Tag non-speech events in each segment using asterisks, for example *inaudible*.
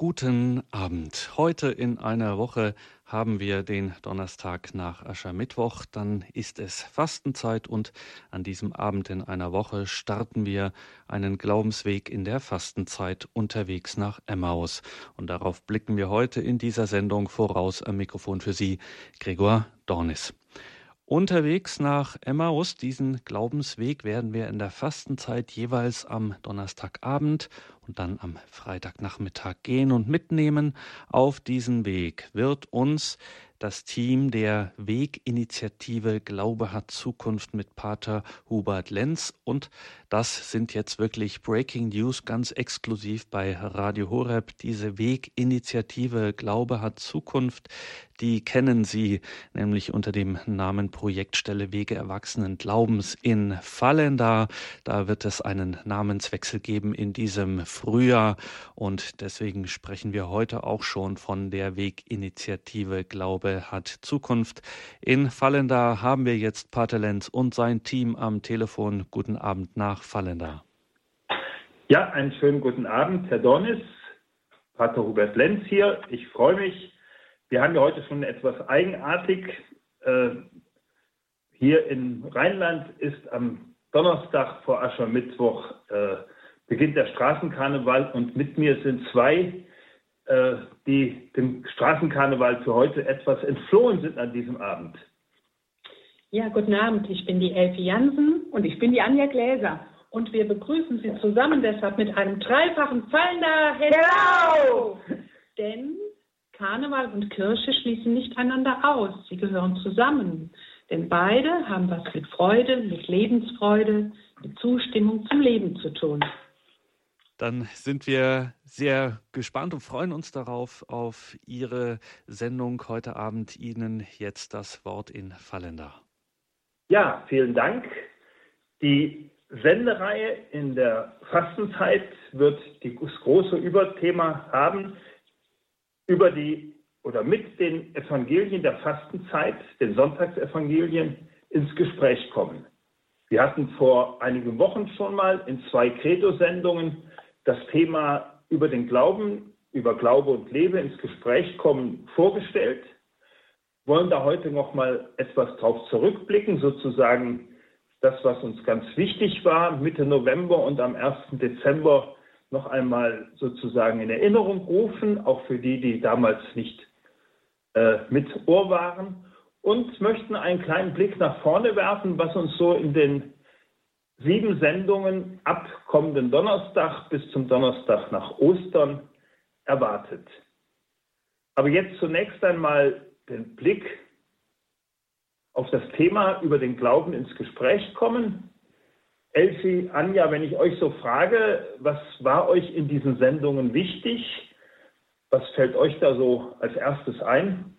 Guten Abend. Heute in einer Woche haben wir den Donnerstag nach Aschermittwoch. Dann ist es Fastenzeit und an diesem Abend in einer Woche starten wir einen Glaubensweg in der Fastenzeit unterwegs nach Emmaus. Und darauf blicken wir heute in dieser Sendung voraus am Mikrofon für Sie, Gregor Dornis. Unterwegs nach Emmaus, diesen Glaubensweg werden wir in der Fastenzeit jeweils am Donnerstagabend und dann am Freitagnachmittag gehen und mitnehmen. Auf diesen Weg wird uns das Team der Weginitiative Glaube hat Zukunft mit Pater Hubert Lenz. Und das sind jetzt wirklich Breaking News ganz exklusiv bei Radio Horeb. Diese Weginitiative Glaube hat Zukunft, die kennen Sie nämlich unter dem Namen Projektstelle Wege Erwachsenen Glaubens in Fallenda. Da wird es einen Namenswechsel geben in diesem Frühjahr und deswegen sprechen wir heute auch schon von der Weginitiative Glaube hat Zukunft. In Fallenda haben wir jetzt Pater Lenz und sein Team am Telefon. Guten Abend nach Fallenda. Ja, einen schönen guten Abend, Herr Dornis. Pater Hubert Lenz hier. Ich freue mich, wir haben ja heute schon etwas eigenartig. Äh, hier in Rheinland ist am Donnerstag vor Aschermittwoch äh, beginnt der Straßenkarneval und mit mir sind zwei, äh, die dem Straßenkarneval für heute etwas entflohen sind an diesem Abend. Ja, guten Abend. Ich bin die Elfie Jansen und ich bin die Anja Gläser. Und wir begrüßen Sie zusammen deshalb mit einem dreifachen Fallender Hello! Denn Karneval und Kirche schließen nicht einander aus. Sie gehören zusammen. Denn beide haben was mit Freude, mit Lebensfreude, mit Zustimmung zum Leben zu tun. Dann sind wir sehr gespannt und freuen uns darauf, auf Ihre Sendung heute Abend. Ihnen jetzt das Wort in Fallender. Ja, vielen Dank. Die Sendereihe in der Fastenzeit wird das große Überthema haben, über die oder mit den Evangelien der Fastenzeit, den Sonntagsevangelien, ins Gespräch kommen. Wir hatten vor einigen Wochen schon mal in zwei Credo-Sendungen das Thema über den Glauben, über Glaube und Lebe ins Gespräch kommen vorgestellt, wollen da heute noch mal etwas drauf zurückblicken, sozusagen das, was uns ganz wichtig war, Mitte November und am 1. Dezember noch einmal sozusagen in Erinnerung rufen, auch für die, die damals nicht äh, mit Ohr waren, und möchten einen kleinen Blick nach vorne werfen, was uns so in den sieben Sendungen ab kommenden Donnerstag bis zum Donnerstag nach Ostern erwartet. Aber jetzt zunächst einmal den Blick auf das Thema über den Glauben ins Gespräch kommen. Elsie, Anja, wenn ich euch so frage, was war euch in diesen Sendungen wichtig? Was fällt euch da so als erstes ein?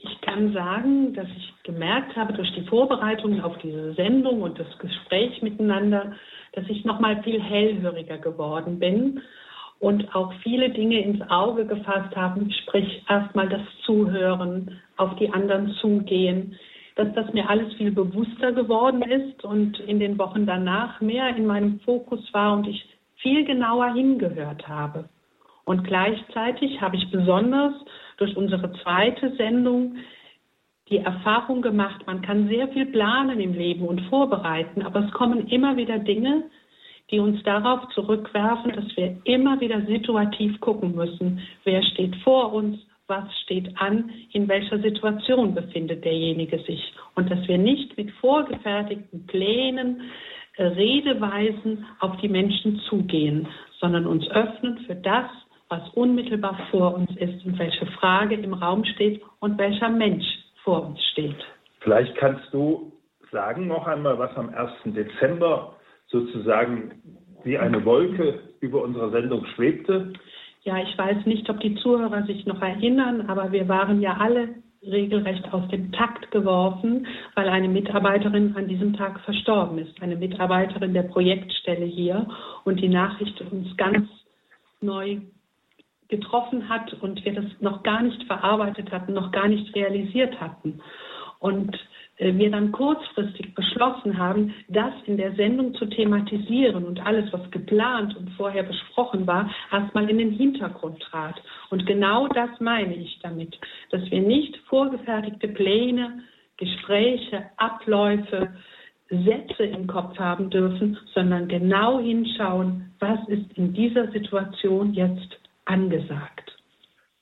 Ich kann sagen, dass ich gemerkt habe durch die Vorbereitung auf diese Sendung und das Gespräch miteinander, dass ich noch mal viel hellhöriger geworden bin und auch viele Dinge ins Auge gefasst habe, sprich erstmal das Zuhören, auf die anderen zugehen, dass das mir alles viel bewusster geworden ist und in den Wochen danach mehr in meinem Fokus war und ich viel genauer hingehört habe. Und gleichzeitig habe ich besonders durch unsere zweite Sendung die Erfahrung gemacht, man kann sehr viel planen im Leben und vorbereiten, aber es kommen immer wieder Dinge, die uns darauf zurückwerfen, dass wir immer wieder situativ gucken müssen, wer steht vor uns, was steht an, in welcher Situation befindet derjenige sich? Und dass wir nicht mit vorgefertigten Plänen, äh, Redeweisen auf die Menschen zugehen, sondern uns öffnen für das, was unmittelbar vor uns ist und welche Frage im Raum steht und welcher Mensch vor uns steht. Vielleicht kannst du sagen noch einmal, was am 1. Dezember sozusagen wie eine Wolke über unserer Sendung schwebte. Ja, ich weiß nicht, ob die Zuhörer sich noch erinnern, aber wir waren ja alle regelrecht aus dem Takt geworfen, weil eine Mitarbeiterin an diesem Tag verstorben ist, eine Mitarbeiterin der Projektstelle hier und die Nachricht uns ganz neu getroffen hat und wir das noch gar nicht verarbeitet hatten, noch gar nicht realisiert hatten. Und äh, wir dann kurzfristig beschlossen haben, das in der Sendung zu thematisieren und alles, was geplant und vorher besprochen war, erstmal in den Hintergrund trat. Und genau das meine ich damit, dass wir nicht vorgefertigte Pläne, Gespräche, Abläufe, Sätze im Kopf haben dürfen, sondern genau hinschauen, was ist in dieser Situation jetzt angesagt.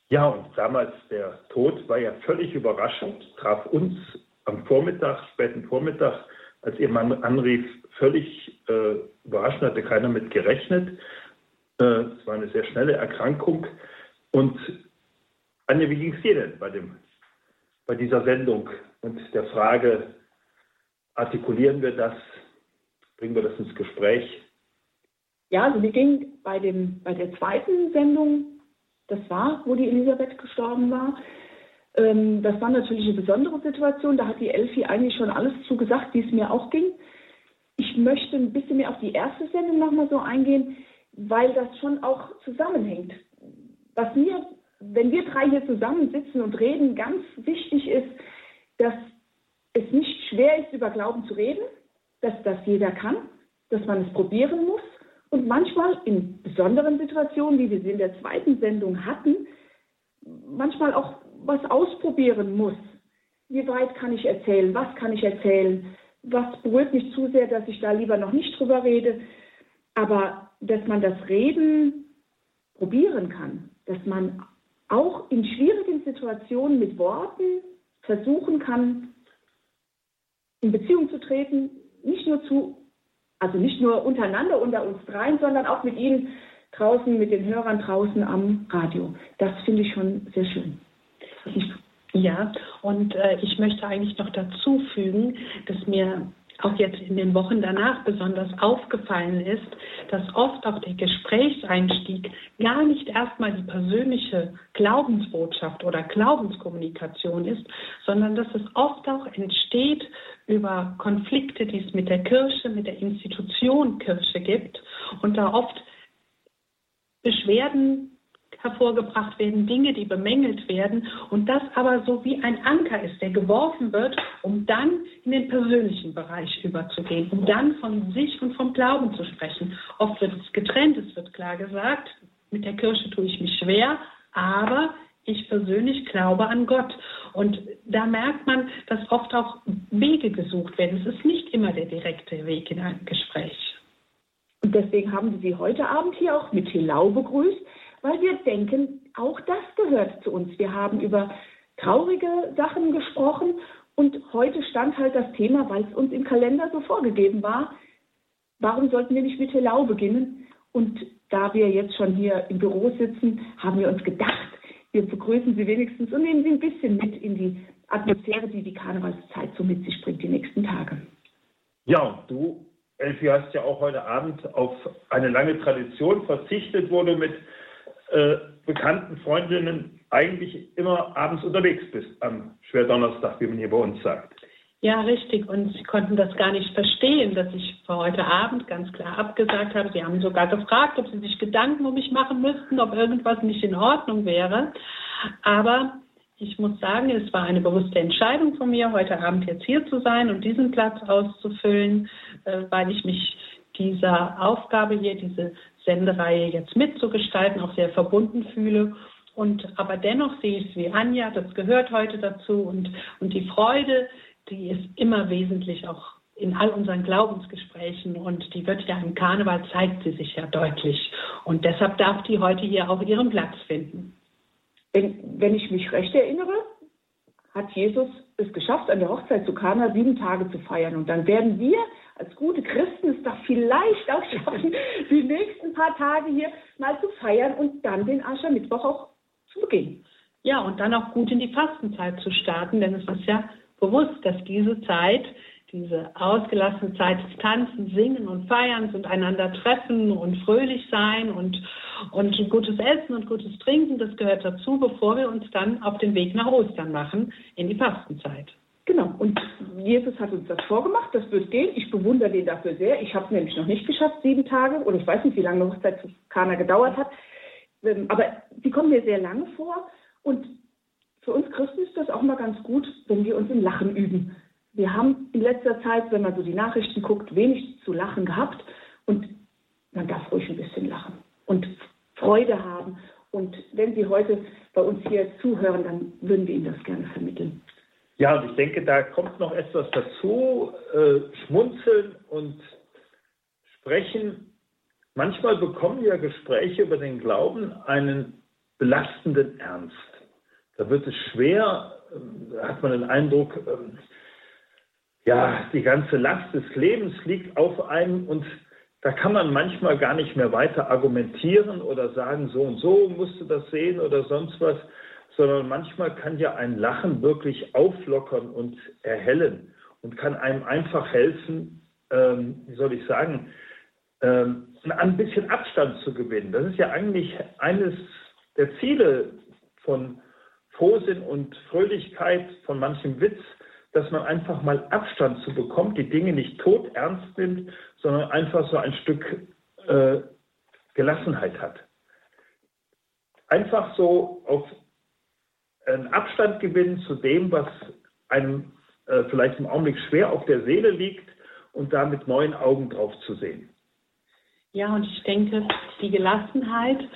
Ja, und damals der Tod war ja völlig überraschend, traf uns am Vormittag, späten Vormittag, als ihr Mann anrief, völlig äh, überraschend, hatte keiner mit gerechnet. Äh, es war eine sehr schnelle Erkrankung. Und Anja, wie ging es dir denn bei, dem, bei dieser Sendung und der Frage, artikulieren wir das, bringen wir das ins Gespräch? Ja, also mir ging bei, dem, bei der zweiten Sendung, das war, wo die Elisabeth gestorben war, ähm, das war natürlich eine besondere Situation. Da hat die Elfi eigentlich schon alles zugesagt, wie es mir auch ging. Ich möchte ein bisschen mehr auf die erste Sendung nochmal so eingehen, weil das schon auch zusammenhängt. Was mir, wenn wir drei hier zusammensitzen und reden, ganz wichtig ist, dass es nicht schwer ist, über Glauben zu reden, dass das jeder kann, dass man es probieren muss und manchmal in besonderen Situationen, wie wir sie in der zweiten Sendung hatten, manchmal auch was ausprobieren muss. Wie weit kann ich erzählen? Was kann ich erzählen? Was berührt mich zu sehr, dass ich da lieber noch nicht drüber rede? Aber dass man das Reden probieren kann, dass man auch in schwierigen Situationen mit Worten versuchen kann, in Beziehung zu treten, nicht nur zu, also nicht nur untereinander unter uns dreien, sondern auch mit Ihnen draußen, mit den Hörern draußen am Radio. Das finde ich schon sehr schön. Ja, und äh, ich möchte eigentlich noch dazu fügen, dass mir auch jetzt in den Wochen danach besonders aufgefallen ist, dass oft auch der Gesprächseinstieg gar nicht erstmal die persönliche Glaubensbotschaft oder Glaubenskommunikation ist, sondern dass es oft auch entsteht über Konflikte, die es mit der Kirche, mit der Institution Kirche gibt und da oft Beschwerden hervorgebracht werden, Dinge, die bemängelt werden und das aber so wie ein Anker ist, der geworfen wird, um dann in den persönlichen Bereich überzugehen, um dann von sich und vom Glauben zu sprechen. Oft wird es getrennt, es wird klar gesagt, mit der Kirche tue ich mich schwer, aber ich persönlich glaube an Gott. Und da merkt man, dass oft auch Wege gesucht werden. Es ist nicht immer der direkte Weg in ein Gespräch. Und deswegen haben wir Sie heute Abend hier auch mit Hilau begrüßt weil wir denken, auch das gehört zu uns. Wir haben über traurige Sachen gesprochen und heute stand halt das Thema, weil es uns im Kalender so vorgegeben war, warum sollten wir nicht mit Helau beginnen? Und da wir jetzt schon hier im Büro sitzen, haben wir uns gedacht, wir begrüßen Sie wenigstens und nehmen Sie ein bisschen mit in die Atmosphäre, die die Karnevalszeit so mit sich bringt, die nächsten Tage. Ja, du, Elfi, hast ja auch heute Abend auf eine lange Tradition verzichtet, wo du mit äh, bekannten Freundinnen eigentlich immer abends unterwegs bist am Schwerdonnerstag, wie man hier bei uns sagt. Ja, richtig. Und Sie konnten das gar nicht verstehen, dass ich für heute Abend ganz klar abgesagt habe. Sie haben sogar gefragt, ob Sie sich Gedanken um mich machen müssten, ob irgendwas nicht in Ordnung wäre. Aber ich muss sagen, es war eine bewusste Entscheidung von mir, heute Abend jetzt hier zu sein und diesen Platz auszufüllen, äh, weil ich mich dieser Aufgabe hier, diese Sendereihe jetzt mitzugestalten, auch sehr verbunden fühle. Und aber dennoch sehe ich es wie Anja, das gehört heute dazu und, und die Freude, die ist immer wesentlich auch in all unseren Glaubensgesprächen und die wird ja im Karneval zeigt sie sich ja deutlich. Und deshalb darf die heute hier auch ihren Platz finden. Wenn, wenn ich mich recht erinnere, hat Jesus es geschafft, an der Hochzeit zu Kana sieben Tage zu feiern. Und dann werden wir als gute Christen es doch vielleicht auch *laughs* schaffen, die nächsten paar Tage hier mal zu feiern und dann den Aschermittwoch auch zu begehen. Ja, und dann auch gut in die Fastenzeit zu starten, denn es ist ja bewusst, dass diese Zeit, diese ausgelassene Zeit des Tanzen, Singen und Feierns und einander treffen und fröhlich sein und, und gutes Essen und gutes Trinken, das gehört dazu, bevor wir uns dann auf den Weg nach Ostern machen, in die Fastenzeit. Genau, und Jesus hat uns das vorgemacht, das wird gehen. Ich bewundere den dafür sehr. Ich habe es nämlich noch nicht geschafft, sieben Tage, oder ich weiß nicht, wie lange eine Hochzeit zu Kana gedauert hat. Ähm, aber die kommen mir sehr lange vor. Und für uns Christen ist das auch mal ganz gut, wenn wir uns im Lachen üben. wir haben in letzter Zeit, wenn man so die Nachrichten guckt, wenig zu lachen gehabt und man darf ruhig ein bisschen lachen und Freude haben. Und wenn Sie heute bei uns hier zuhören, dann würden wir Ihnen das gerne vermitteln. Ja, und ich denke, da kommt noch etwas dazu. Äh, schmunzeln und sprechen. Manchmal bekommen ja Gespräche über den Glauben einen belastenden Ernst. Da wird es schwer, äh, da hat man den Eindruck, äh, ja, die ganze Last des Lebens liegt auf einem und da kann man manchmal gar nicht mehr weiter argumentieren oder sagen, so und so musst du das sehen oder sonst was, sondern manchmal kann ja ein Lachen wirklich auflockern und erhellen und kann einem einfach helfen, ähm, wie soll ich sagen, ähm, ein bisschen Abstand zu gewinnen. Das ist ja eigentlich eines der Ziele von Frohsinn und Fröhlichkeit, von manchem Witz, dass man einfach mal Abstand zu bekommt, die Dinge nicht tot ernst nimmt, sondern einfach so ein Stück äh, Gelassenheit hat. Einfach so auf einen Abstand gewinnen zu dem, was einem äh, vielleicht im Augenblick schwer auf der Seele liegt und da mit neuen Augen drauf zu sehen. Ja, und ich denke, die Gelassenheit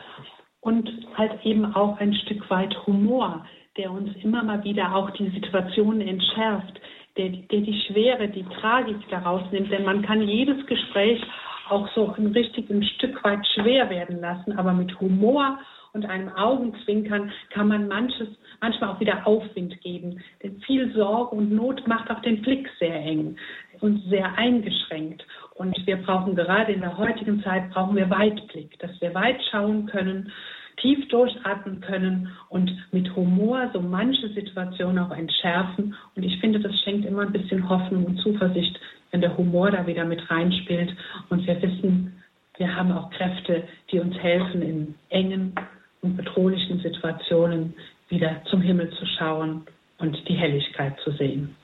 und halt eben auch ein Stück weit Humor, der uns immer mal wieder auch die Situation entschärft, der, der die Schwere, die Tragik daraus nimmt. Denn man kann jedes Gespräch auch so ein richtig ein Stück weit schwer werden lassen, aber mit Humor und einem Augenzwinkern kann man manches, manchmal auch wieder Aufwind geben. Denn viel Sorge und Not macht auch den Blick sehr eng und sehr eingeschränkt. Und wir brauchen gerade in der heutigen Zeit brauchen wir Weitblick, dass wir weit schauen können, tief durchatmen können und mit Humor so manche Situation auch entschärfen. Und ich finde, das schenkt immer ein bisschen Hoffnung und Zuversicht, wenn der Humor da wieder mit reinspielt und wir wissen, wir haben auch Kräfte, die uns helfen, in engen und bedrohlichen Situationen wieder zum Himmel zu schauen und die Helligkeit zu sehen.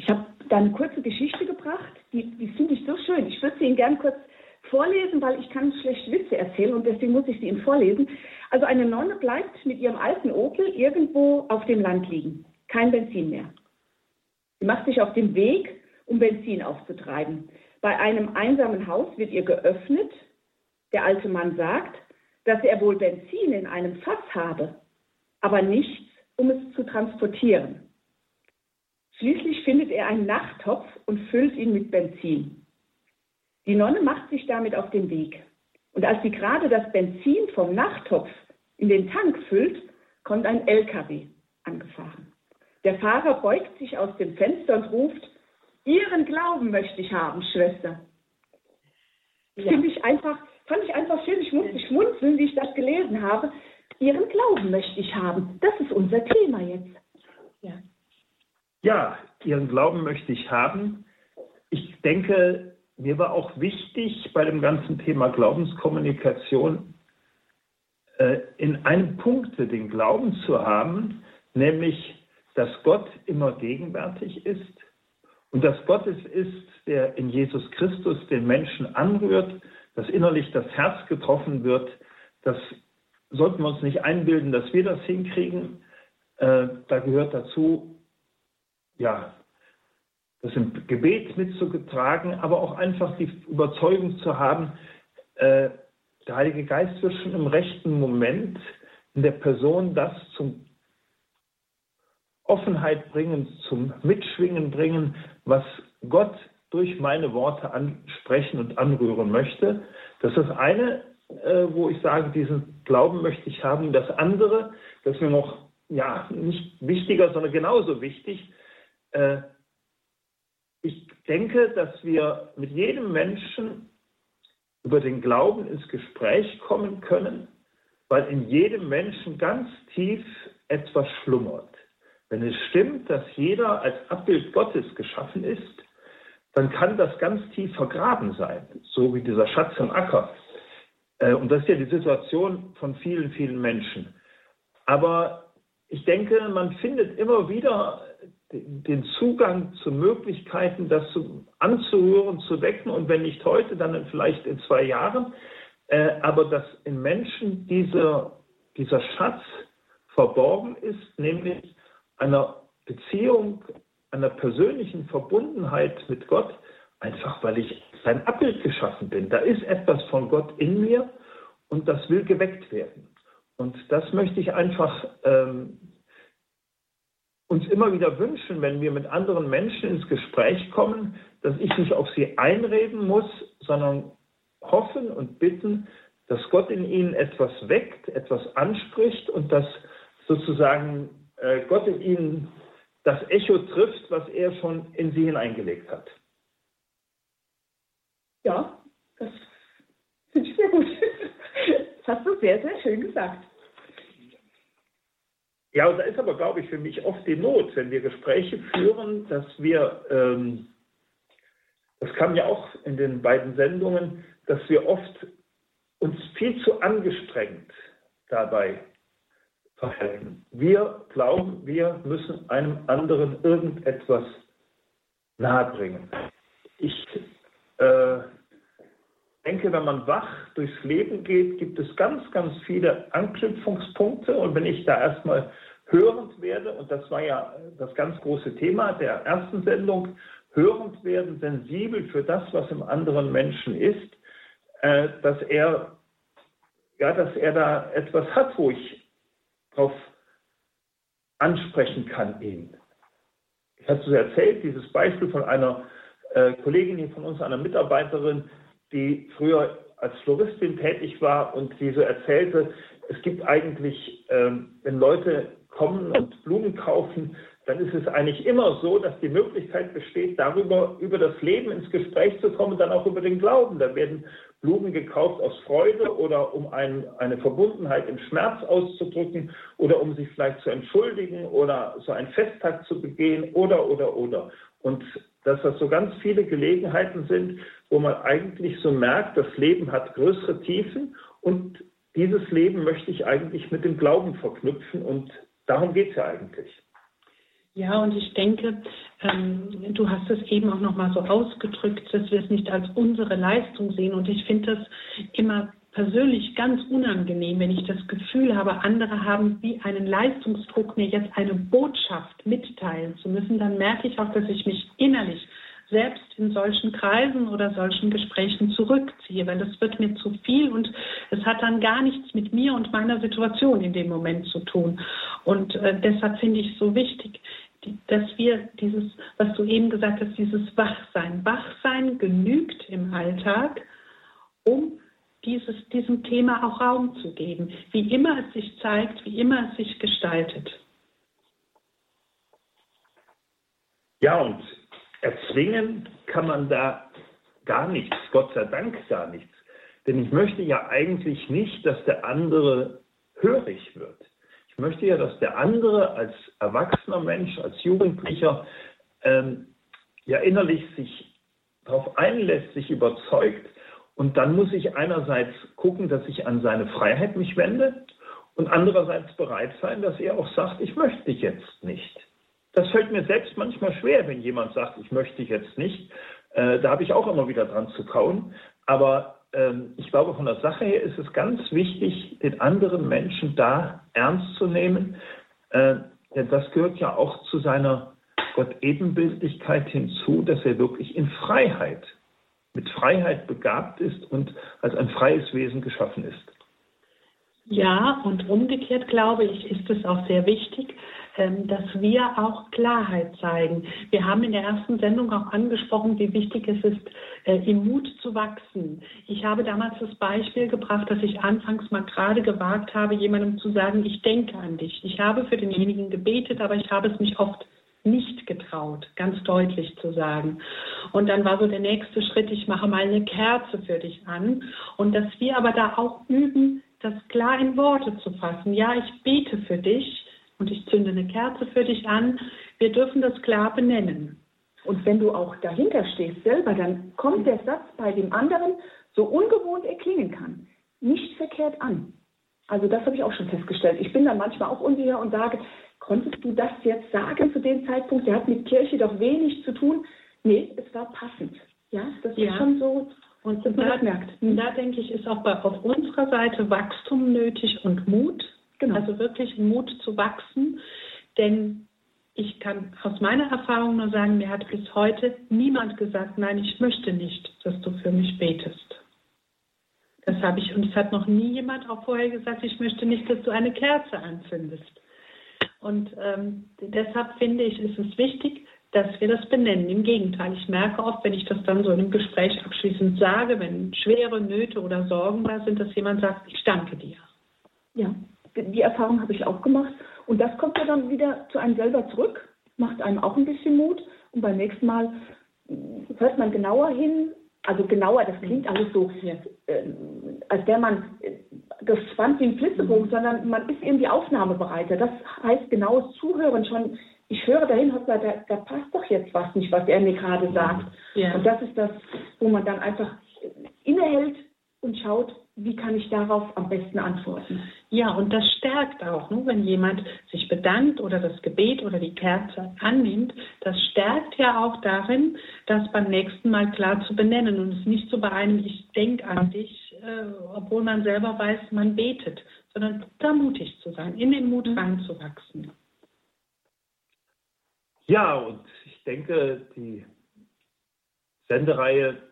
Ich habe da eine kurze Geschichte gebracht, die, die finde ich so schön. Ich würde sie Ihnen gern kurz vorlesen, weil ich kann schlecht Witze erzählen und deswegen muss ich sie Ihnen vorlesen. Also eine Nonne bleibt mit ihrem alten Opel irgendwo auf dem Land liegen. Kein Benzin mehr. Sie macht sich auf den Weg, um Benzin aufzutreiben. Bei einem einsamen Haus wird ihr geöffnet. Der alte Mann sagt, dass er wohl Benzin in einem Fass habe, aber nichts, um es zu transportieren. Schließlich findet er einen Nachttopf und füllt ihn mit Benzin. Die Nonne macht sich damit auf den Weg. Und als sie gerade das Benzin vom Nachttopf in den Tank füllt, kommt ein LKW angefahren. Der Fahrer beugt sich aus dem Fenster und ruft, Ihren Glauben möchte ich haben, Schwester. Ja. Finde ich einfach, fand ich einfach schön. Ich musste schmunzeln, wie ich das gelesen habe. Ihren Glauben möchte ich haben. Das ist unser Thema jetzt. Ja, ja Ihren Glauben möchte ich haben. Ich denke, mir war auch wichtig bei dem ganzen Thema Glaubenskommunikation äh, in einem Punkt den Glauben zu haben, nämlich, dass Gott immer gegenwärtig ist und dass Gott es ist, der in Jesus Christus den Menschen anrührt, dass innerlich das Herz getroffen wird. Das sollten wir uns nicht einbilden, dass wir das hinkriegen. Äh, da gehört dazu, ja, das im Gebet mitzutragen, aber auch einfach die Überzeugung zu haben, äh, der Heilige Geist wird schon im rechten Moment in der Person das zum Offenheit bringen, zum Mitschwingen bringen, was Gott durch meine Worte ansprechen und anrühren möchte. Das ist das eine, äh, wo ich sage, diesen Glauben möchte ich haben. Das andere, das mir noch ja, nicht wichtiger, sondern genauso wichtig, ich denke, dass wir mit jedem Menschen über den Glauben ins Gespräch kommen können, weil in jedem Menschen ganz tief etwas schlummert. Wenn es stimmt, dass jeder als Abbild Gottes geschaffen ist, dann kann das ganz tief vergraben sein, so wie dieser Schatz im Acker. Äh, und das ist ja die Situation von vielen, vielen Menschen. Aber ich denke, man findet immer wieder den Zugang zu Möglichkeiten, das zu, anzuhören, zu wecken und wenn nicht heute, dann vielleicht in zwei Jahren. Äh, aber dass in Menschen dieser, dieser Schatz verborgen ist, nämlich einer Beziehung einer persönlichen Verbundenheit mit Gott, einfach weil ich sein Abbild geschaffen bin. Da ist etwas von Gott in mir und das will geweckt werden. Und das möchte ich einfach ähm, uns immer wieder wünschen, wenn wir mit anderen Menschen ins Gespräch kommen, dass ich nicht auf sie einreden muss, sondern hoffen und bitten, dass Gott in ihnen etwas weckt, etwas anspricht und dass sozusagen äh, Gott in ihnen das Echo trifft, was er schon in sie hineingelegt hat. Ja, das finde ich sehr gut. *laughs* Das hast du sehr, sehr schön gesagt. Ja, und da ist aber, glaube ich, für mich oft die Not, wenn wir Gespräche führen, dass wir, ähm, das kam ja auch in den beiden Sendungen, dass wir oft uns viel zu angestrengt dabei verhalten. Wir glauben, wir müssen einem anderen irgendetwas nahebringen. Ich äh, denke, wenn man wach durchs Leben geht, gibt es ganz, ganz viele Anknüpfungspunkte. Und wenn ich da erstmal hörend werde, und das war ja das ganz große Thema der ersten Sendung, hörend werden, sensibel für das, was im anderen Menschen ist, äh, dass er ja, dass er da etwas hat, wo ich drauf ansprechen kann ihn. Ich hatte es erzählt, dieses Beispiel von einer äh, Kollegin hier von uns, einer Mitarbeiterin, die früher als Floristin tätig war und die so erzählte, es gibt eigentlich, ähm, wenn Leute kommen und Blumen kaufen, dann ist es eigentlich immer so, dass die Möglichkeit besteht, darüber, über das Leben ins Gespräch zu kommen, dann auch über den Glauben. Da werden Blumen gekauft aus Freude oder um ein, eine Verbundenheit im Schmerz auszudrücken oder um sich vielleicht zu entschuldigen oder so einen Festtag zu begehen oder, oder, oder. Und dass das so ganz viele Gelegenheiten sind, wo man eigentlich so merkt, das Leben hat größere Tiefen und dieses Leben möchte ich eigentlich mit dem Glauben verknüpfen und darum geht es ja eigentlich. Ja, und ich denke, ähm, du hast es eben auch nochmal so ausgedrückt, dass wir es nicht als unsere Leistung sehen. Und ich finde das immer persönlich ganz unangenehm, wenn ich das Gefühl habe, andere haben wie einen Leistungsdruck, mir jetzt eine Botschaft mitteilen zu müssen, dann merke ich auch, dass ich mich innerlich selbst in solchen Kreisen oder solchen Gesprächen zurückziehe, weil das wird mir zu viel und es hat dann gar nichts mit mir und meiner Situation in dem Moment zu tun. Und äh, deshalb finde ich es so wichtig, die, dass wir dieses, was du eben gesagt hast, dieses Wachsein. Wachsein genügt im Alltag, um dieses, diesem Thema auch Raum zu geben, wie immer es sich zeigt, wie immer es sich gestaltet. Ja, und erzwingen kann man da gar nichts, Gott sei Dank gar nichts. Denn ich möchte ja eigentlich nicht, dass der andere hörig wird. Ich möchte ja, dass der andere als erwachsener Mensch, als Jugendlicher ähm, ja innerlich sich darauf einlässt, sich überzeugt. Und dann muss ich einerseits gucken, dass ich an seine Freiheit mich wende und andererseits bereit sein, dass er auch sagt, ich möchte dich jetzt nicht. Das fällt mir selbst manchmal schwer, wenn jemand sagt, ich möchte jetzt nicht. Äh, da habe ich auch immer wieder dran zu kauen. Aber ähm, ich glaube, von der Sache her ist es ganz wichtig, den anderen Menschen da ernst zu nehmen. Äh, denn das gehört ja auch zu seiner Gott-Ebenbildlichkeit hinzu, dass er wirklich in Freiheit, mit Freiheit begabt ist und als ein freies Wesen geschaffen ist. Ja, und umgekehrt glaube ich, ist es auch sehr wichtig, ähm, dass wir auch Klarheit zeigen. Wir haben in der ersten Sendung auch angesprochen, wie wichtig es ist, äh, im Mut zu wachsen. Ich habe damals das Beispiel gebracht, dass ich anfangs mal gerade gewagt habe, jemandem zu sagen, ich denke an dich. Ich habe für denjenigen gebetet, aber ich habe es mich oft nicht getraut, ganz deutlich zu sagen. Und dann war so der nächste Schritt, ich mache mal eine Kerze für dich an. Und dass wir aber da auch üben, das klar in Worte zu fassen. Ja, ich bete für dich und ich zünde eine Kerze für dich an. Wir dürfen das klar benennen. Und wenn du auch dahinter stehst selber, dann kommt der Satz bei dem anderen, so ungewohnt er klingen kann, nicht verkehrt an. Also das habe ich auch schon festgestellt. Ich bin dann manchmal auch unsicher und sage, konntest du das jetzt sagen zu dem Zeitpunkt? Der hat mit Kirche doch wenig zu tun. Nee, es war passend. Ja, das ja. ist schon so. Und da, merkt. da denke ich, ist auch bei, auf unserer Seite Wachstum nötig und Mut. Genau. Also wirklich Mut zu wachsen. Denn ich kann aus meiner Erfahrung nur sagen, mir hat bis heute niemand gesagt, nein, ich möchte nicht, dass du für mich betest. Das habe ich, und es hat noch nie jemand auch vorher gesagt, ich möchte nicht, dass du eine Kerze anzündest. Und ähm, deshalb finde ich, ist es wichtig, dass wir das benennen. Im Gegenteil, ich merke oft, wenn ich das dann so in einem Gespräch abschließend sage, wenn schwere Nöte oder Sorgen da sind, dass jemand sagt, ich danke dir. Ja, die Erfahrung habe ich auch gemacht. Und das kommt ja dann wieder zu einem selber zurück, macht einem auch ein bisschen Mut. Und beim nächsten Mal hört man genauer hin. Also genauer, das klingt alles so, äh, als wäre man äh, gespannt wie ein Flitzebogen, mhm. sondern man ist irgendwie aufnahmebereiter. Das heißt genaues Zuhören schon. Ich höre dahin, da, da passt doch jetzt was nicht, was er mir gerade sagt. Ja. Und das ist das, wo man dann einfach innehält und schaut, wie kann ich darauf am besten antworten. Ja, und das stärkt auch, ne? wenn jemand sich bedankt oder das Gebet oder die Kerze annimmt, das stärkt ja auch darin, das beim nächsten Mal klar zu benennen und es nicht so bei einem, ich denke an dich, äh, obwohl man selber weiß, man betet, sondern da mutig zu sein, in den Mut mhm. reinzuwachsen. Ja, und ich denke, die Sendereihe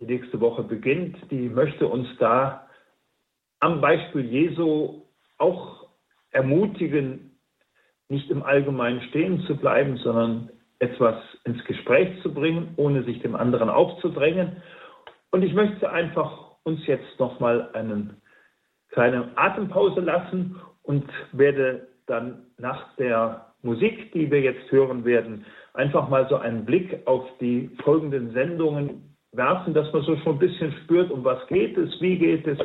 die nächste Woche beginnt, die möchte uns da am Beispiel Jesu auch ermutigen, nicht im Allgemeinen stehen zu bleiben, sondern etwas ins Gespräch zu bringen, ohne sich dem anderen aufzudrängen. Und ich möchte einfach uns jetzt nochmal eine kleine Atempause lassen und werde dann nach der Musik, die wir jetzt hören werden, einfach mal so einen Blick auf die folgenden Sendungen werfen, dass man so schon ein bisschen spürt, um was geht es, wie geht es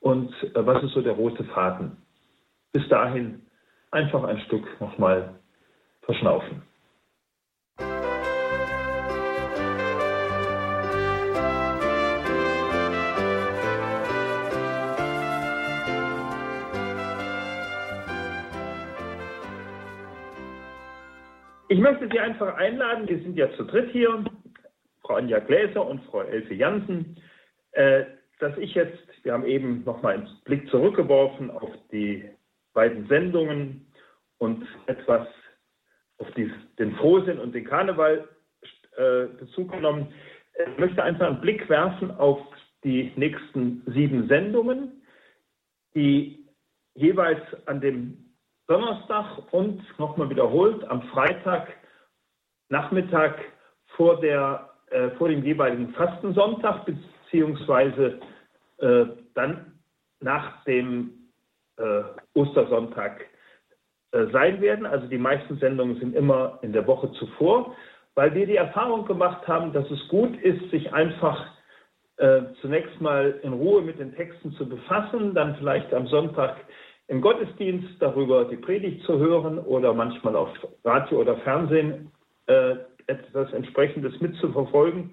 und äh, was ist so der rote Faden. Bis dahin einfach ein Stück nochmal verschnaufen. Ich möchte Sie einfach einladen, wir sind ja zu dritt hier, Frau Anja Gläser und Frau Elfe Jansen, äh, dass ich jetzt, wir haben eben nochmal einen Blick zurückgeworfen auf die beiden Sendungen und etwas auf die, den Frohsinn und den Karneval äh, Bezug genommen. Ich möchte einfach einen Blick werfen auf die nächsten sieben Sendungen, die jeweils an dem Donnerstag und nochmal wiederholt am Freitag Nachmittag vor der äh, vor dem jeweiligen Fastensonntag beziehungsweise äh, dann nach dem äh, Ostersonntag äh, sein werden. Also die meisten Sendungen sind immer in der Woche zuvor, weil wir die Erfahrung gemacht haben, dass es gut ist, sich einfach zunächst mal in Ruhe mit den Texten zu befassen, dann vielleicht am Sonntag im Gottesdienst darüber die Predigt zu hören oder manchmal auf Radio oder Fernsehen äh, etwas Entsprechendes mitzuverfolgen.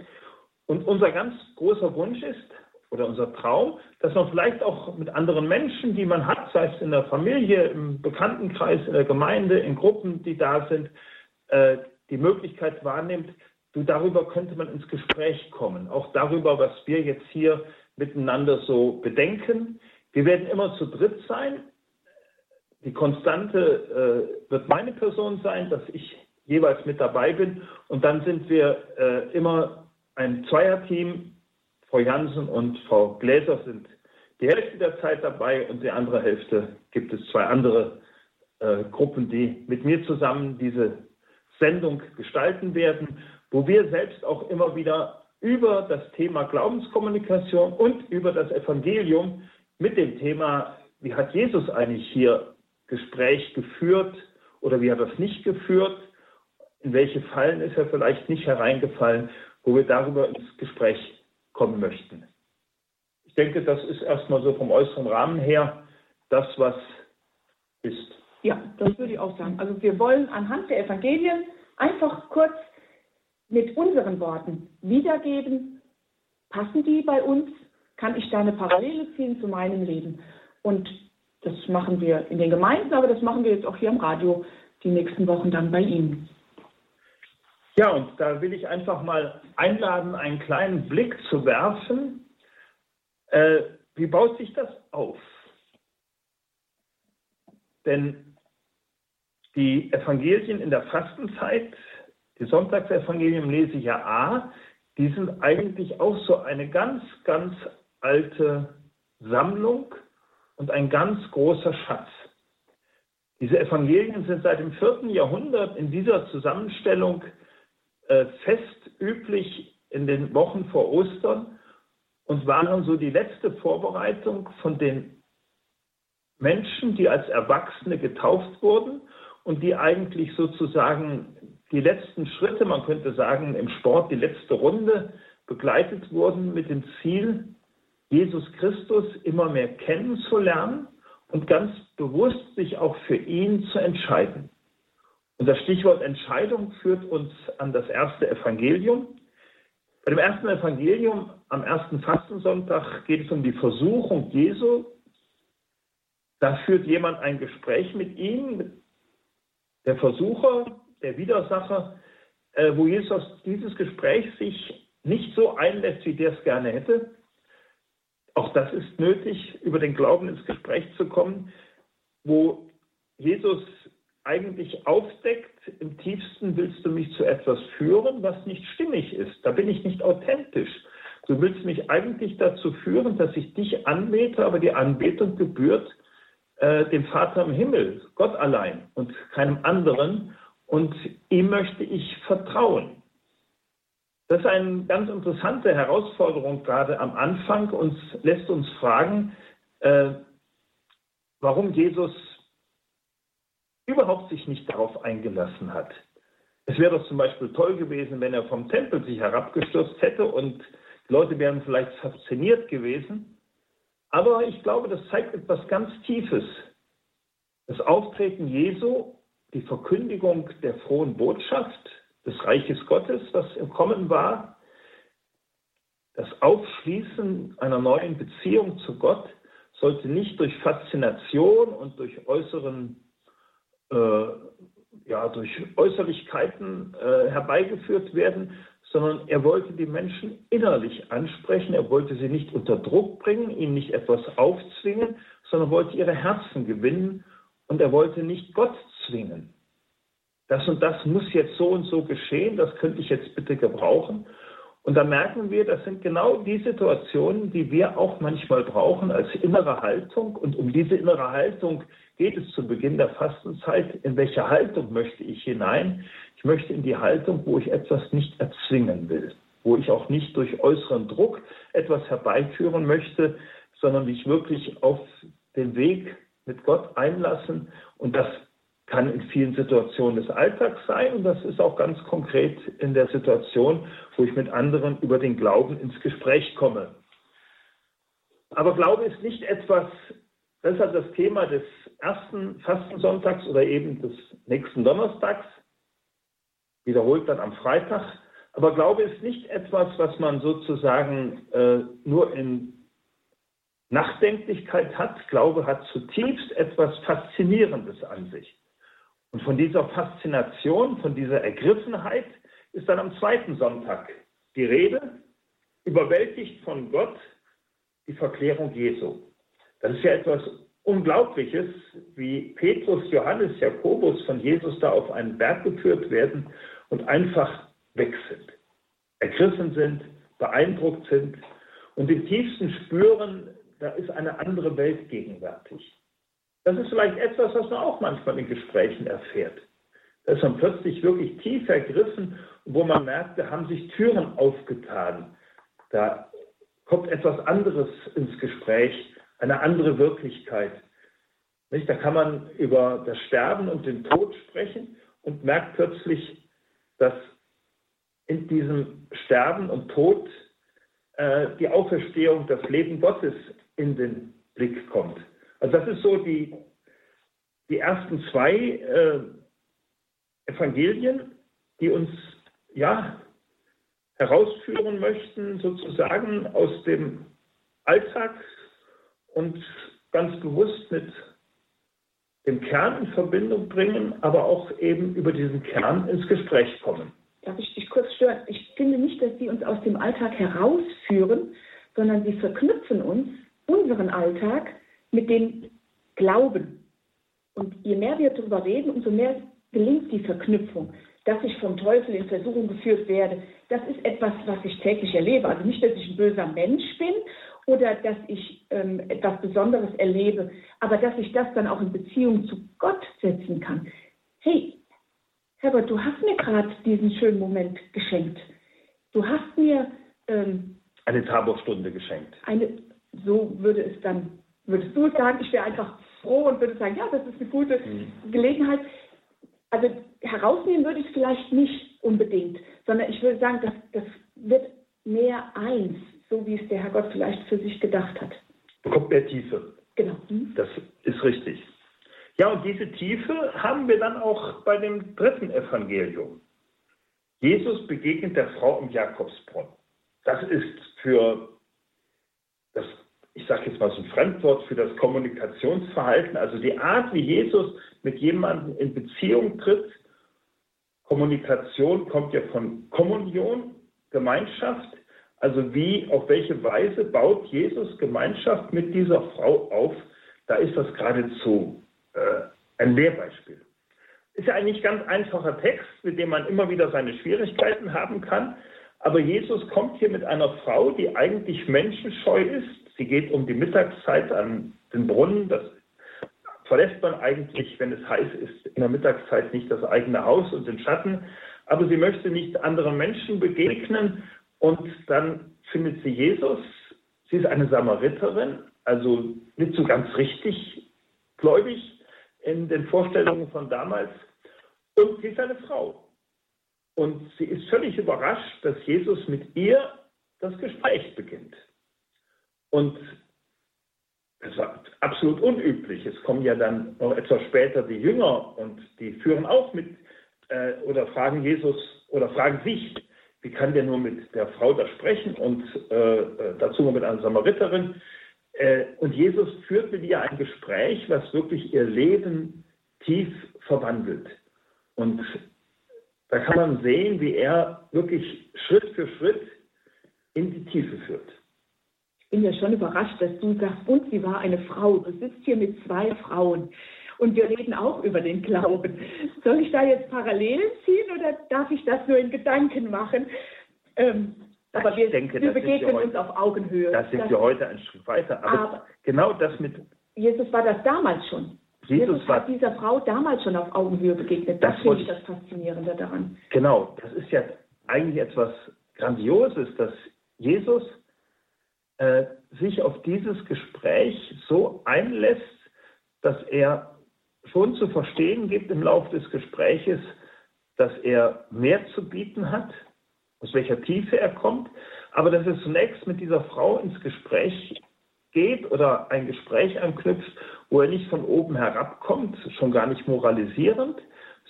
Und unser ganz großer Wunsch ist, oder unser Traum, dass man vielleicht auch mit anderen Menschen, die man hat, sei es in der Familie, im Bekanntenkreis, in der Gemeinde, in Gruppen, die da sind, äh, die Möglichkeit wahrnimmt, du, darüber könnte man ins Gespräch kommen. Auch darüber, was wir jetzt hier miteinander so bedenken. Wir werden immer zu dritt sein. Die Konstante äh, wird meine Person sein, dass ich jeweils mit dabei bin. Und dann sind wir äh, immer ein Zweierteam. Frau Jansen und Frau Gläser sind die Hälfte der Zeit dabei und die andere Hälfte gibt es zwei andere äh, Gruppen, die mit mir zusammen diese Sendung gestalten werden, wo wir selbst auch immer wieder über das Thema Glaubenskommunikation und über das Evangelium mit dem Thema, wie hat Jesus eigentlich hier Gespräch geführt oder wie hat er es nicht geführt, in welche Fallen ist er vielleicht nicht hereingefallen, wo wir darüber ins Gespräch kommen möchten. Ich denke, das ist erstmal so vom äußeren Rahmen her das, was ist. Ja, das würde ich auch sagen. Also wir wollen anhand der Evangelien einfach kurz mit unseren Worten wiedergeben, passen die bei uns? Kann ich da eine Parallele ziehen zu meinem Leben? Und das machen wir in den Gemeinden, aber das machen wir jetzt auch hier am Radio die nächsten Wochen dann bei Ihnen. Ja, und da will ich einfach mal einladen, einen kleinen Blick zu werfen. Äh, wie baut sich das auf? Denn die Evangelien in der Fastenzeit, die Sonntagsevangelien lese ich ja A, die sind eigentlich auch so eine ganz, ganz alte Sammlung und ein ganz großer Schatz. Diese Evangelien sind seit dem vierten Jahrhundert in dieser Zusammenstellung äh, fest üblich in den Wochen vor Ostern und waren so die letzte Vorbereitung von den Menschen, die als Erwachsene getauft wurden und die eigentlich sozusagen die letzten Schritte, man könnte sagen im Sport die letzte Runde, begleitet wurden mit dem Ziel, Jesus Christus immer mehr kennenzulernen und ganz bewusst sich auch für ihn zu entscheiden. Und das Stichwort Entscheidung führt uns an das erste Evangelium. Bei dem ersten Evangelium am ersten Fastensonntag geht es um die Versuchung Jesu. Da führt jemand ein Gespräch mit ihm, der Versucher, der Widersacher, äh, wo Jesus dieses Gespräch sich nicht so einlässt, wie der es gerne hätte, auch das ist nötig, über den Glauben ins Gespräch zu kommen, wo Jesus eigentlich aufdeckt, im tiefsten willst du mich zu etwas führen, was nicht stimmig ist. Da bin ich nicht authentisch. Du willst mich eigentlich dazu führen, dass ich dich anbete, aber die Anbetung gebührt äh, dem Vater im Himmel, Gott allein und keinem anderen. Und ihm möchte ich vertrauen. Das ist eine ganz interessante Herausforderung gerade am Anfang und lässt uns fragen, äh, warum Jesus überhaupt sich nicht darauf eingelassen hat. Es wäre doch zum Beispiel toll gewesen, wenn er vom Tempel sich herabgestürzt hätte und die Leute wären vielleicht fasziniert gewesen. Aber ich glaube, das zeigt etwas ganz Tiefes. Das Auftreten Jesu, die Verkündigung der frohen Botschaft, des Reiches Gottes, was im Kommen war, das Aufschließen einer neuen Beziehung zu Gott sollte nicht durch Faszination und durch äußeren, ja, durch Äußerlichkeiten äh, herbeigeführt werden, sondern er wollte die Menschen innerlich ansprechen. Er wollte sie nicht unter Druck bringen, ihnen nicht etwas aufzwingen, sondern wollte ihre Herzen gewinnen und er wollte nicht Gott zwingen das und das muss jetzt so und so geschehen, das könnte ich jetzt bitte gebrauchen. Und da merken wir, das sind genau die Situationen, die wir auch manchmal brauchen als innere Haltung. Und um diese innere Haltung geht es zu Beginn der Fastenzeit. In welche Haltung möchte ich hinein? Ich möchte in die Haltung, wo ich etwas nicht erzwingen will, wo ich auch nicht durch äußeren Druck etwas herbeiführen möchte, sondern mich wirklich auf den Weg mit Gott einlassen und das kann in vielen Situationen des Alltags sein und das ist auch ganz konkret in der Situation, wo ich mit anderen über den Glauben ins Gespräch komme. Aber Glaube ist nicht etwas, das ist halt das Thema des ersten Fastensonntags oder eben des nächsten Donnerstags, wiederholt dann am Freitag. Aber Glaube ist nicht etwas, was man sozusagen äh, nur in Nachdenklichkeit hat. Glaube hat zutiefst etwas Faszinierendes an sich. Und von dieser Faszination, von dieser Ergriffenheit ist dann am zweiten Sonntag die Rede, überwältigt von Gott die Verklärung Jesu. Das ist ja etwas Unglaubliches, wie Petrus, Johannes, Jakobus von Jesus da auf einen Berg geführt werden und einfach weg sind, ergriffen sind, beeindruckt sind und im tiefsten spüren, da ist eine andere Welt gegenwärtig. Das ist vielleicht etwas, was man auch manchmal in Gesprächen erfährt. Da ist man plötzlich wirklich tief ergriffen, wo man merkt, da haben sich Türen aufgetan. Da kommt etwas anderes ins Gespräch, eine andere Wirklichkeit. Nicht? Da kann man über das Sterben und den Tod sprechen und merkt plötzlich, dass in diesem Sterben und Tod äh, die Auferstehung, das Leben Gottes in den Blick kommt. Also das ist so die, die ersten zwei äh, Evangelien, die uns ja herausführen möchten, sozusagen aus dem Alltag und ganz bewusst mit dem Kern in Verbindung bringen, aber auch eben über diesen Kern ins Gespräch kommen. Darf ich dich kurz stören? Ich finde nicht, dass sie uns aus dem Alltag herausführen, sondern sie verknüpfen uns, unseren Alltag, mit dem Glauben. Und je mehr wir darüber reden, umso mehr gelingt die Verknüpfung, dass ich vom Teufel in Versuchung geführt werde. Das ist etwas, was ich täglich erlebe. Also nicht, dass ich ein böser Mensch bin oder dass ich ähm, etwas Besonderes erlebe, aber dass ich das dann auch in Beziehung zu Gott setzen kann. Hey, Herbert, du hast mir gerade diesen schönen Moment geschenkt. Du hast mir ähm, eine Taborstunde geschenkt. Eine, so würde es dann, würdest du sagen, ich wäre einfach froh und würde sagen, ja, das ist eine gute mhm. Gelegenheit. Also herausnehmen würde ich es vielleicht nicht unbedingt, sondern ich würde sagen, das, das wird mehr eins, so wie es der Herr Gott vielleicht für sich gedacht hat. Bekommt mehr Tiefe. Genau. Mhm. Das ist richtig. Ja, und diese Tiefe haben wir dann auch bei dem dritten Evangelium. Jesus begegnet der Frau im Jakobsbrunnen. Das ist für das, ich sage jetzt mal so ein Fremdwort, für das Kommunikationsverhalten, also die Art, wie Jesus mit jemandem in Beziehung tritt. Kommunikation kommt ja von Kommunion, Gemeinschaft. Also wie, auf welche Weise baut Jesus Gemeinschaft mit dieser Frau auf? Da ist das geradezu äh, ein Lehrbeispiel. Ist ja eigentlich ganz einfacher Text, mit dem man immer wieder seine Schwierigkeiten haben kann. Aber Jesus kommt hier mit einer Frau, die eigentlich menschenscheu ist. Sie geht um die Mittagszeit an den Brunnen. Das verlässt man eigentlich, wenn es heiß ist, in der Mittagszeit nicht das eigene Haus und den Schatten. Aber sie möchte nicht anderen Menschen begegnen. Und dann findet sie Jesus. Sie ist eine Samariterin, also nicht so ganz richtig gläubig in den Vorstellungen von damals. Und sie ist eine Frau. Und sie ist völlig überrascht, dass Jesus mit ihr das Gespräch beginnt. Und das war absolut unüblich. Es kommen ja dann noch etwas später die Jünger und die führen auch mit äh, oder fragen Jesus oder fragen sich, wie kann der nur mit der Frau da sprechen und äh, äh dazu noch mit einer Samariterin. Äh, und Jesus führt mit ihr ein Gespräch, was wirklich ihr Leben tief verwandelt. Und da kann man sehen, wie er wirklich Schritt für Schritt in die Tiefe führt. Ich bin ja schon überrascht, dass du sagst, und sie war eine Frau. Du sitzt hier mit zwei Frauen. Und wir reden auch über den Glauben. Soll ich da jetzt Parallelen ziehen oder darf ich das nur in Gedanken machen? Ähm, aber wir, denke, wir begegnen wir uns auf Augenhöhe. Da sind das, wir heute einen Schritt weiter. Aber, aber, genau das mit. Jesus war das damals schon. Jesus, Jesus war, hat dieser Frau damals schon auf Augenhöhe begegnet. Das, das finde ich das Faszinierende daran. Genau, das ist ja eigentlich etwas Grandioses, dass Jesus äh, sich auf dieses Gespräch so einlässt, dass er schon zu verstehen gibt im Laufe des Gespräches, dass er mehr zu bieten hat, aus welcher Tiefe er kommt, aber dass er zunächst mit dieser Frau ins Gespräch geht oder ein Gespräch anknüpft, wo er nicht von oben herabkommt, schon gar nicht moralisierend,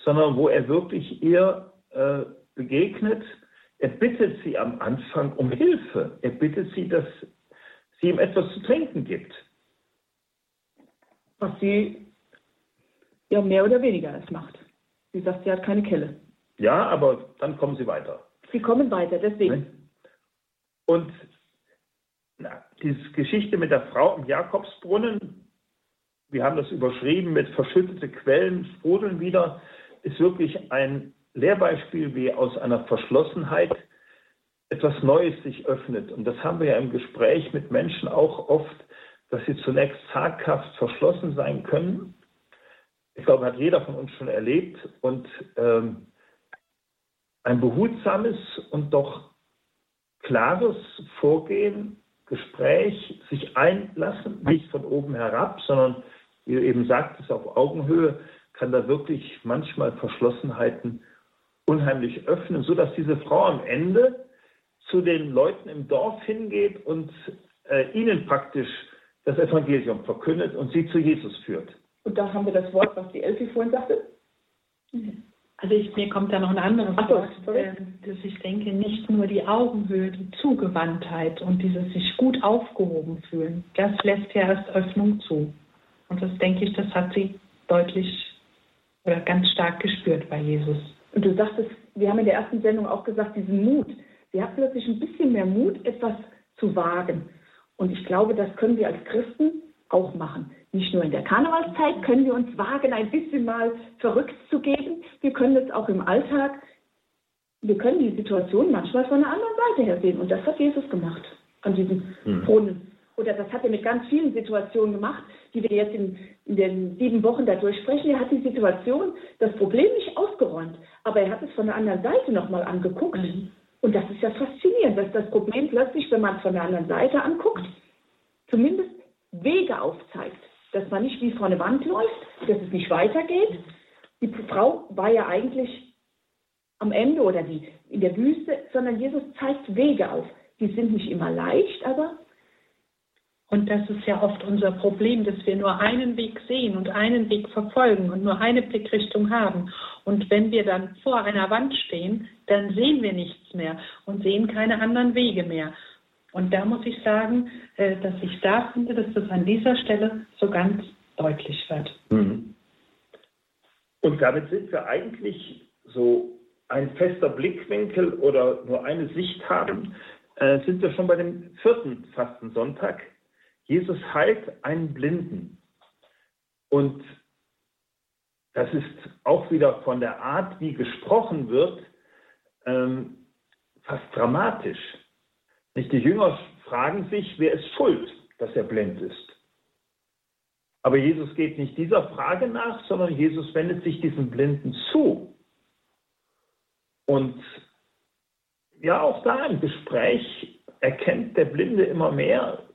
sondern wo er wirklich ihr äh, begegnet. Er bittet sie am Anfang um Hilfe. Er bittet sie, dass sie ihm etwas zu trinken gibt. Was sie ja mehr oder weniger es macht. Sie sagt, sie hat keine Kelle. Ja, aber dann kommen sie weiter. Sie kommen weiter, deswegen. Und na, diese Geschichte mit der Frau im Jakobsbrunnen, wir haben das überschrieben mit verschüttete Quellen sprudeln wieder, ist wirklich ein Lehrbeispiel, wie aus einer Verschlossenheit etwas Neues sich öffnet. Und das haben wir ja im Gespräch mit Menschen auch oft, dass sie zunächst zaghaft verschlossen sein können. Ich glaube, hat jeder von uns schon erlebt. Und ähm, ein behutsames und doch klares Vorgehen, Gespräch, sich einlassen, nicht von oben herab, sondern, wie du eben sagtest, auf Augenhöhe, kann da wirklich manchmal Verschlossenheiten unheimlich öffnen, sodass diese Frau am Ende zu den Leuten im Dorf hingeht und äh, ihnen praktisch das Evangelium verkündet und sie zu Jesus führt. Und da haben wir das Wort, was die Elfi vorhin sagte. Mhm. Also ich, mir kommt da noch ein anderes Ach, Wort, äh, dass ich denke, nicht nur die Augenhöhe, die Zugewandtheit und dieses sich gut aufgehoben fühlen, das lässt ja erst Öffnung zu. Und das denke ich, das hat sie deutlich oder ganz stark gespürt bei Jesus. Und du sagtest, wir haben in der ersten Sendung auch gesagt, diesen Mut. Sie hat plötzlich ein bisschen mehr Mut, etwas zu wagen. Und ich glaube, das können wir als Christen auch machen. nicht nur in der Karnevalszeit können wir uns wagen, ein bisschen mal verrückt zu geben. Wir können es auch im Alltag. Wir können die Situation manchmal von der anderen Seite her sehen. Und das hat Jesus gemacht an diesem hm. Brunnen. Oder das hat er mit ganz vielen Situationen gemacht, die wir jetzt in, in den sieben Wochen da durchsprechen. Er hat die Situation, das Problem nicht ausgeräumt, aber er hat es von der anderen Seite nochmal angeguckt. Mhm. Und das ist ja faszinierend, dass das Problem plötzlich, wenn man es von der anderen Seite anguckt, zumindest Wege aufzeigt. Dass man nicht wie vor eine Wand läuft, dass es nicht weitergeht. Die Frau war ja eigentlich am Ende oder die in der Wüste, sondern Jesus zeigt Wege auf. Die sind nicht immer leicht, aber und das ist ja oft unser Problem, dass wir nur einen Weg sehen und einen Weg verfolgen und nur eine Blickrichtung haben. Und wenn wir dann vor einer Wand stehen, dann sehen wir nichts mehr und sehen keine anderen Wege mehr. Und da muss ich sagen, äh, dass ich da finde, dass das an dieser Stelle so ganz deutlich wird. Mhm. Und damit sind wir eigentlich so ein fester Blickwinkel oder nur eine Sicht haben, äh, sind wir schon bei dem vierten Fastensonntag. Jesus heilt einen Blinden. Und das ist auch wieder von der Art, wie gesprochen wird, ähm, fast dramatisch. Nicht die Jünger fragen sich, wer ist schuld, dass er blind ist. Aber Jesus geht nicht dieser Frage nach, sondern Jesus wendet sich diesem Blinden zu. Und ja, auch da im Gespräch erkennt der Blinde immer mehr,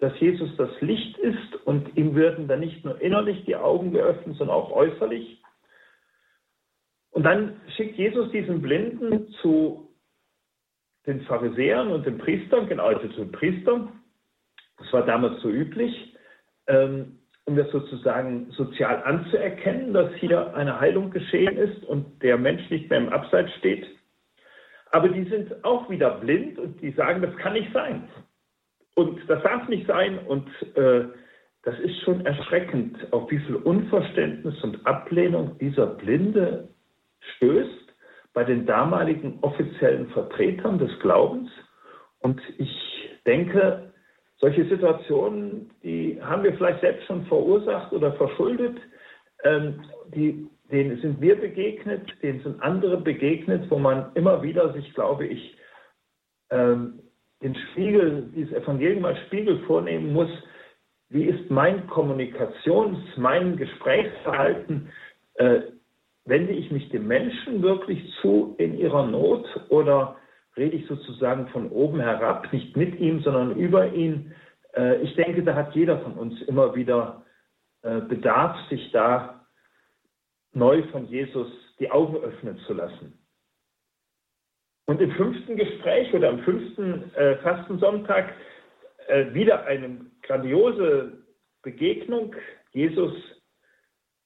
dass Jesus das Licht ist und ihm würden dann nicht nur innerlich die Augen geöffnet, sondern auch äußerlich. Und dann schickt Jesus diesen Blinden zu den Pharisäern und den Priestern, genau, also zu den Priestern. Das war damals so üblich, ähm, um das sozusagen sozial anzuerkennen, dass hier eine Heilung geschehen ist und der Mensch nicht mehr im Abseits steht. Aber die sind auch wieder blind und die sagen, das kann nicht sein. Und das darf nicht sein. Und äh, das ist schon erschreckend, auf wie viel Unverständnis und Ablehnung dieser Blinde stößt bei den damaligen offiziellen Vertretern des Glaubens. Und ich denke, solche Situationen, die haben wir vielleicht selbst schon verursacht oder verschuldet. Ähm, die, denen sind wir begegnet, denen sind andere begegnet, wo man immer wieder sich, glaube ich, ähm, den Spiegel, dieses Evangelium als Spiegel vornehmen muss, wie ist mein Kommunikations-, mein Gesprächsverhalten, äh, wende ich mich dem Menschen wirklich zu in ihrer Not oder rede ich sozusagen von oben herab, nicht mit ihm, sondern über ihn? Äh, ich denke, da hat jeder von uns immer wieder äh, Bedarf, sich da neu von Jesus die Augen öffnen zu lassen. Und im fünften Gespräch oder am fünften äh, Fastensonntag äh, wieder eine grandiose Begegnung. Jesus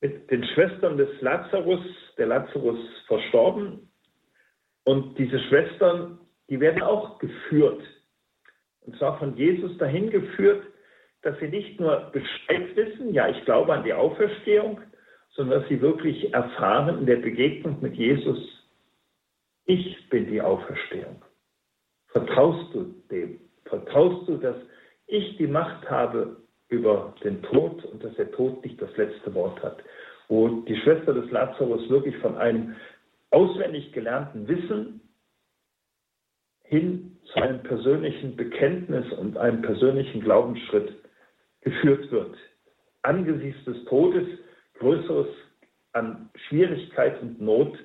mit den Schwestern des Lazarus, der Lazarus verstorben. Und diese Schwestern, die werden auch geführt. Und zwar von Jesus dahin geführt, dass sie nicht nur Bescheid wissen, ja, ich glaube an die Auferstehung, sondern dass sie wirklich erfahren in der Begegnung mit Jesus, ich bin die Auferstehung. Vertraust du dem? Vertraust du, dass ich die Macht habe über den Tod und dass der Tod nicht das letzte Wort hat? Wo die Schwester des Lazarus wirklich von einem auswendig gelernten Wissen hin zu einem persönlichen Bekenntnis und einem persönlichen Glaubensschritt geführt wird. Angesichts des Todes Größeres an Schwierigkeit und Not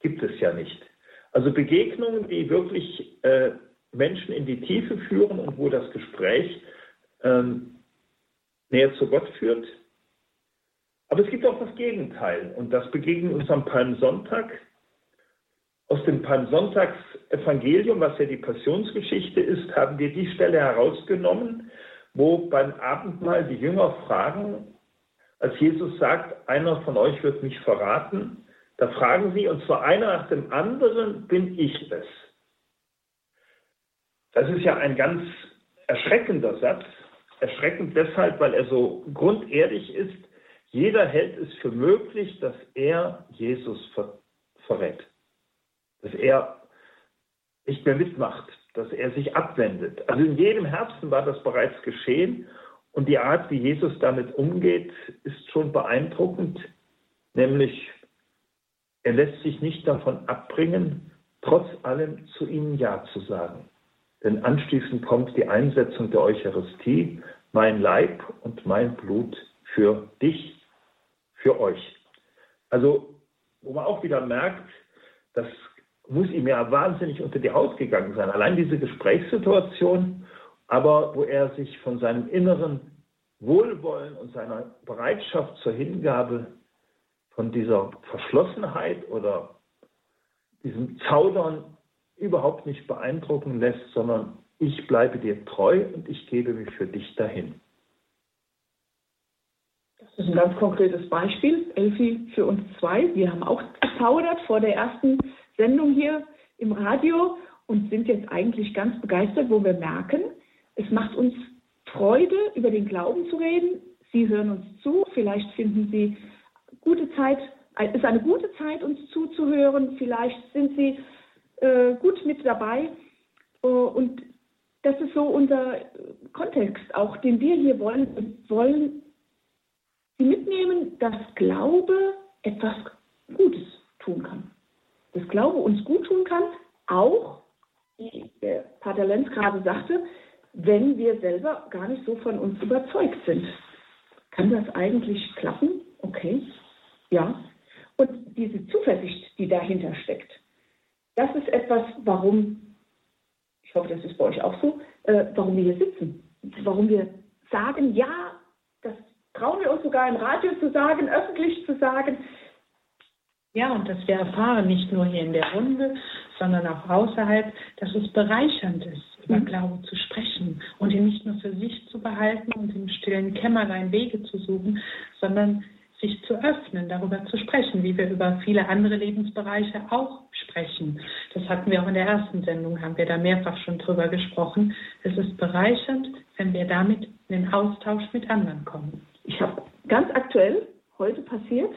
gibt es ja nicht. Also Begegnungen, die wirklich äh, Menschen in die Tiefe führen und wo das Gespräch ähm, näher zu Gott führt. Aber es gibt auch das Gegenteil und das begegnet uns am Palmsonntag. Aus dem Palmsonntagsevangelium, was ja die Passionsgeschichte ist, haben wir die Stelle herausgenommen, wo beim Abendmahl die Jünger fragen, als Jesus sagt, einer von euch wird mich verraten, da fragen sie, und zwar einer nach dem anderen, bin ich es? Das ist ja ein ganz erschreckender Satz. Erschreckend deshalb, weil er so grundehrlich ist. Jeder hält es für möglich, dass er Jesus ver verrät. Dass er nicht mehr mitmacht, dass er sich abwendet. Also in jedem Herzen war das bereits geschehen. Und die Art, wie Jesus damit umgeht, ist schon beeindruckend, nämlich er lässt sich nicht davon abbringen, trotz allem zu ihnen Ja zu sagen. Denn anschließend kommt die Einsetzung der Eucharistie, mein Leib und mein Blut für dich, für euch. Also, wo man auch wieder merkt, das muss ihm ja wahnsinnig unter die Haut gegangen sein. Allein diese Gesprächssituation, aber wo er sich von seinem inneren Wohlwollen und seiner Bereitschaft zur Hingabe von dieser Verschlossenheit oder diesem Zaudern überhaupt nicht beeindrucken lässt, sondern ich bleibe dir treu und ich gebe mich für dich dahin. Das ist ein ganz konkretes Beispiel, Elfi für uns zwei. Wir haben auch gezaudert vor der ersten Sendung hier im Radio und sind jetzt eigentlich ganz begeistert, wo wir merken, es macht uns Freude, über den Glauben zu reden. Sie hören uns zu, vielleicht finden Sie gute Zeit, es ist eine gute Zeit, uns zuzuhören. Vielleicht sind Sie äh, gut mit dabei. Uh, und das ist so unser Kontext, auch den wir hier wollen. Wir wollen Sie mitnehmen, dass Glaube etwas Gutes tun kann. Dass Glaube uns gut tun kann, auch, wie der Pater Lenz gerade sagte, wenn wir selber gar nicht so von uns überzeugt sind. Kann das eigentlich klappen? Okay, ja. Und diese Zuversicht, die dahinter steckt, das ist etwas, warum, ich hoffe, das ist bei euch auch so, äh, warum wir hier sitzen. Warum wir sagen, ja, das trauen wir uns sogar im Radio zu sagen, öffentlich zu sagen. Ja, und dass wir erfahren, nicht nur hier in der Runde, sondern auch außerhalb, dass es bereichernd ist, über mhm. Glaube zu sprechen und ihn nicht nur für sich zu behalten und im stillen Kämmerlein Wege zu suchen, sondern sich zu öffnen, darüber zu sprechen, wie wir über viele andere Lebensbereiche auch sprechen. Das hatten wir auch in der ersten Sendung, haben wir da mehrfach schon drüber gesprochen. Es ist bereichernd, wenn wir damit in den Austausch mit anderen kommen. Ich habe ganz aktuell heute passiert,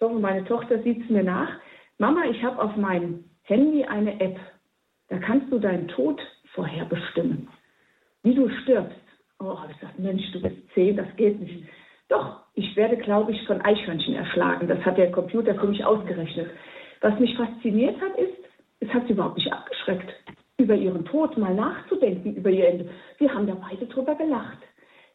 hoffe, meine Tochter sieht es mir nach. Mama, ich habe auf meinem Handy eine App. Da kannst du deinen Tod vorherbestimmen. Wie du stirbst. Oh, ich sage, Mensch, du bist zehn, das geht nicht. Doch, ich werde, glaube ich, von Eichhörnchen erschlagen. Das hat der Computer für mich ausgerechnet. Was mich fasziniert hat, ist, es hat sie überhaupt nicht abgeschreckt, über ihren Tod mal nachzudenken, über ihr Ende. Wir haben da beide drüber gelacht.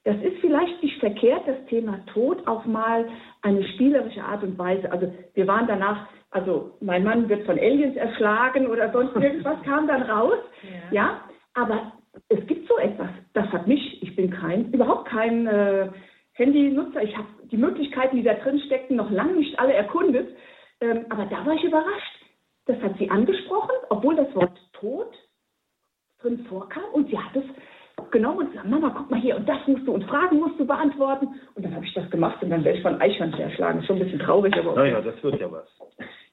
Das ist vielleicht nicht verkehrt, das Thema Tod auf mal eine spielerische Art und Weise. Also wir waren danach, also mein Mann wird von Aliens erschlagen oder sonst *laughs* irgendwas kam dann raus. Ja, ja aber es gibt so etwas. Das hat mich, ich bin kein, überhaupt kein äh, Handynutzer. Ich habe die Möglichkeiten, die da drin steckten, noch lange nicht alle erkundet. Ähm, aber da war ich überrascht. Das hat sie angesprochen, obwohl das Wort Tod drin vorkam. Und sie hat es genommen und gesagt, Mama, guck mal hier, und das musst du, und Fragen musst du beantworten. Und dann habe ich das gemacht und dann werde ich von Eichhörnchen erschlagen. Schon ein bisschen traurig, aber... Okay. Naja, das wird ja was.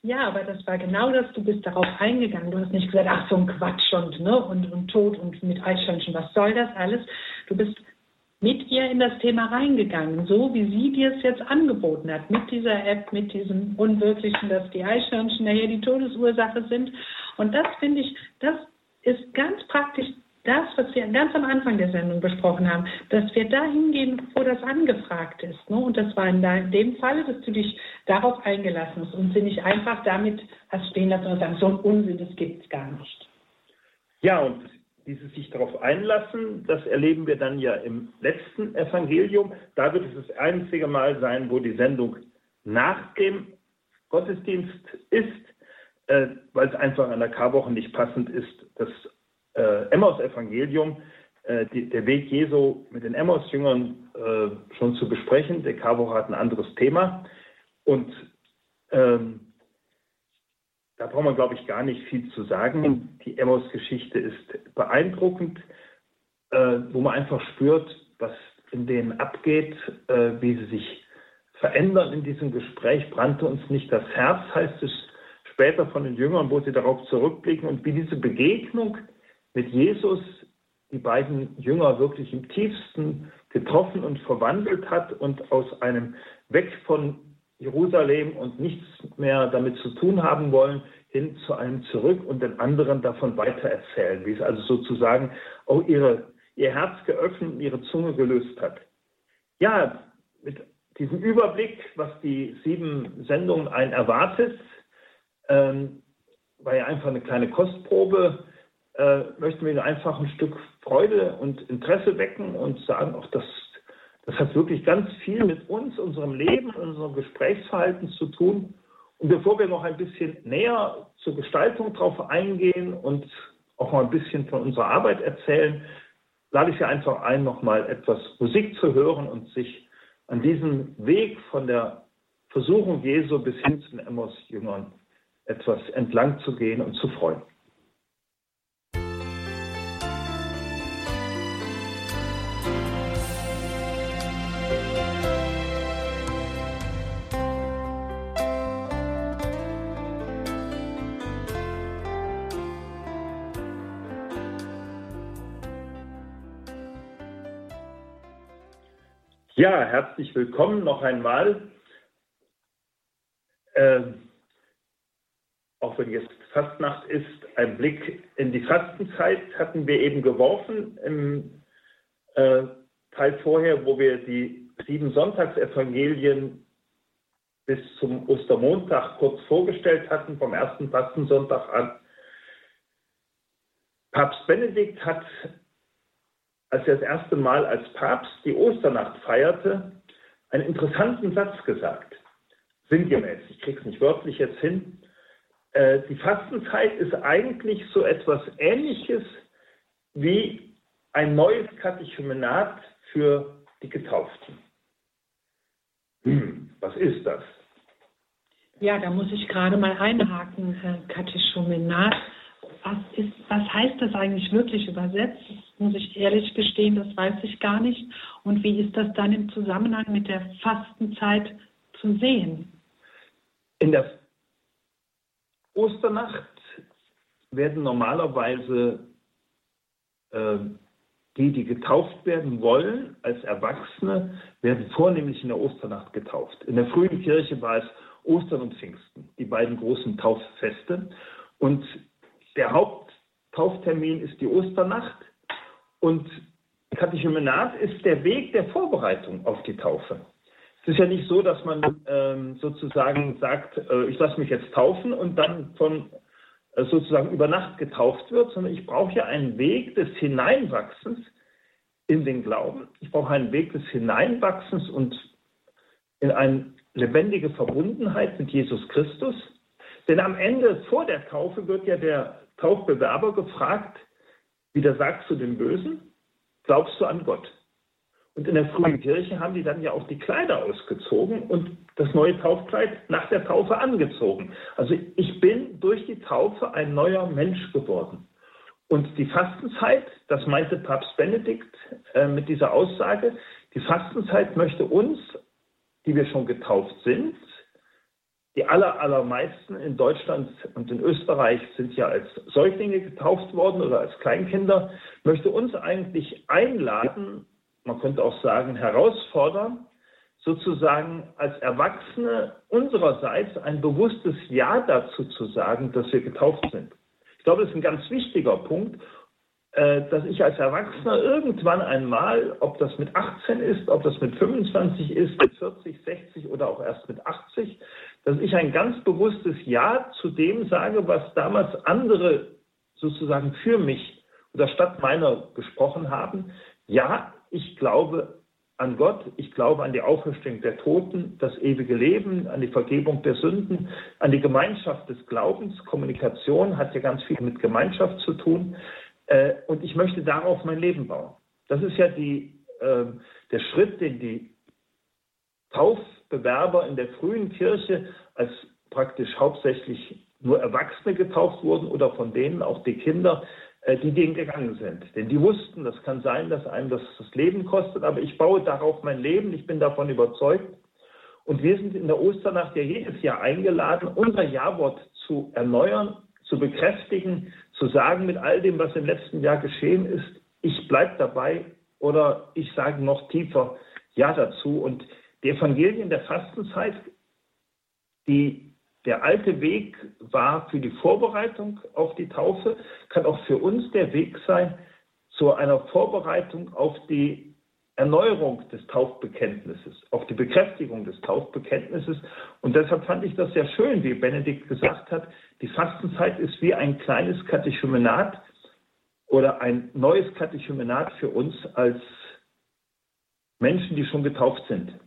Ja, aber das war genau das, du bist darauf eingegangen. Du hast nicht gesagt, ach so ein Quatsch und, ne, und, und Tod und mit Eichhörnchen, was soll das alles? Du bist mit ihr in das Thema reingegangen, so wie sie dir es jetzt angeboten hat, mit dieser App, mit diesem Unwirklichen, dass die Eichhörnchen ja hier die Todesursache sind. Und das finde ich, das ist ganz praktisch das, was wir ganz am Anfang der Sendung besprochen haben, dass wir da hingehen, wo das angefragt ist. Ne? Und das war in dem Fall, dass du dich darauf eingelassen hast und sie nicht einfach damit hast stehen lassen und sagen, so ein Unsinn, das gibt es gar nicht. Ja, und dieses sich darauf einlassen, das erleben wir dann ja im letzten Evangelium. Da wird es das einzige Mal sein, wo die Sendung nach dem Gottesdienst ist, äh, weil es einfach an der Karwoche nicht passend ist, das äh, Emmaus-Evangelium, äh, der Weg Jesu mit den Emmaus-Jüngern äh, schon zu besprechen. Der Karwoche hat ein anderes Thema. Und ähm, da braucht man, glaube ich, gar nicht viel zu sagen. Die Emmaus-Geschichte ist beeindruckend, äh, wo man einfach spürt, was in denen abgeht, äh, wie sie sich verändern in diesem Gespräch. Brannte uns nicht das Herz, heißt es später von den Jüngern, wo sie darauf zurückblicken und wie diese Begegnung mit Jesus die beiden Jünger wirklich im tiefsten getroffen und verwandelt hat und aus einem Weg von Jerusalem und nichts mehr damit zu tun haben wollen, hin zu einem zurück und den anderen davon weitererzählen, wie es also sozusagen auch ihre, ihr Herz geöffnet und ihre Zunge gelöst hat. Ja, mit diesem Überblick, was die sieben Sendungen einen erwartet, ähm, war ja einfach eine kleine Kostprobe, äh, möchten wir einfach ein Stück Freude und Interesse wecken und sagen, auch das, das hat wirklich ganz viel mit uns, unserem Leben, unserem Gesprächsverhalten zu tun. Und bevor wir noch ein bisschen näher zur Gestaltung drauf eingehen und auch mal ein bisschen von unserer Arbeit erzählen, lade ich Sie einfach ein, nochmal etwas Musik zu hören und sich an diesem Weg von der Versuchung Jesu bis hin zu den Emmaus-Jüngern etwas entlang zu gehen und zu freuen. Ja, herzlich willkommen noch einmal. Ähm, auch wenn jetzt Fastnacht ist, ein Blick in die Fastenzeit hatten wir eben geworfen im äh, Teil vorher, wo wir die sieben Sonntagsevangelien bis zum Ostermontag kurz vorgestellt hatten, vom ersten Fastensonntag an. Papst Benedikt hat als er das erste Mal als Papst die Osternacht feierte, einen interessanten Satz gesagt. Sinngemäß, ich kriege es nicht wörtlich jetzt hin. Äh, die Fastenzeit ist eigentlich so etwas Ähnliches wie ein neues Katechumenat für die Getauften. Hm, was ist das? Ja, da muss ich gerade mal einhaken, Herr Katechumenat was, ist, was heißt das eigentlich wirklich übersetzt? Das muss ich ehrlich gestehen, das weiß ich gar nicht. Und wie ist das dann im Zusammenhang mit der Fastenzeit zu sehen? In der Osternacht werden normalerweise äh, die, die getauft werden wollen, als Erwachsene, werden vornehmlich in der Osternacht getauft. In der frühen Kirche war es Ostern und Pfingsten, die beiden großen Tauffeste. Und der Haupttauftermin ist die Osternacht und Katechumenat ist der Weg der Vorbereitung auf die Taufe. Es ist ja nicht so, dass man ähm, sozusagen sagt, äh, ich lasse mich jetzt taufen und dann von äh, sozusagen über Nacht getauft wird, sondern ich brauche ja einen Weg des Hineinwachsens in den Glauben. Ich brauche einen Weg des Hineinwachsens und in eine lebendige Verbundenheit mit Jesus Christus. Denn am Ende vor der Taufe wird ja der Taufbewerber gefragt, wieder sagt zu dem Bösen, glaubst du an Gott? Und in der frühen Kirche haben die dann ja auch die Kleider ausgezogen und das neue Taufkleid nach der Taufe angezogen. Also ich bin durch die Taufe ein neuer Mensch geworden. Und die Fastenzeit, das meinte Papst Benedikt äh, mit dieser Aussage, die Fastenzeit möchte uns, die wir schon getauft sind, die aller, allermeisten in Deutschland und in Österreich sind ja als Säuglinge getauft worden oder als Kleinkinder, möchte uns eigentlich einladen, man könnte auch sagen herausfordern, sozusagen als Erwachsene unsererseits ein bewusstes Ja dazu zu sagen, dass wir getauft sind. Ich glaube, das ist ein ganz wichtiger Punkt dass ich als Erwachsener irgendwann einmal, ob das mit 18 ist, ob das mit 25 ist, mit 40, 60 oder auch erst mit 80, dass ich ein ganz bewusstes Ja zu dem sage, was damals andere sozusagen für mich oder statt meiner gesprochen haben. Ja, ich glaube an Gott, ich glaube an die Auferstehung der Toten, das ewige Leben, an die Vergebung der Sünden, an die Gemeinschaft des Glaubens. Kommunikation hat ja ganz viel mit Gemeinschaft zu tun. Äh, und ich möchte darauf mein Leben bauen. Das ist ja die, äh, der Schritt, den die Taufbewerber in der frühen Kirche als praktisch hauptsächlich nur Erwachsene getauft wurden oder von denen auch die Kinder, äh, die denen gegangen sind. Denn die wussten, das kann sein, dass einem das das Leben kostet, aber ich baue darauf mein Leben, ich bin davon überzeugt. Und wir sind in der Osternacht ja jedes Jahr eingeladen, unser Ja-Wort zu erneuern, zu bekräftigen, zu sagen mit all dem, was im letzten Jahr geschehen ist, ich bleibe dabei oder ich sage noch tiefer Ja dazu. Und die Evangelien der Fastenzeit, die, der alte Weg war für die Vorbereitung auf die Taufe, kann auch für uns der Weg sein, zu einer Vorbereitung auf die Erneuerung des Taufbekenntnisses, auf die Bekräftigung des Taufbekenntnisses. Und deshalb fand ich das sehr schön, wie Benedikt gesagt hat, die Fastenzeit ist wie ein kleines Katechumenat oder ein neues Katechumenat für uns als Menschen, die schon getauft sind.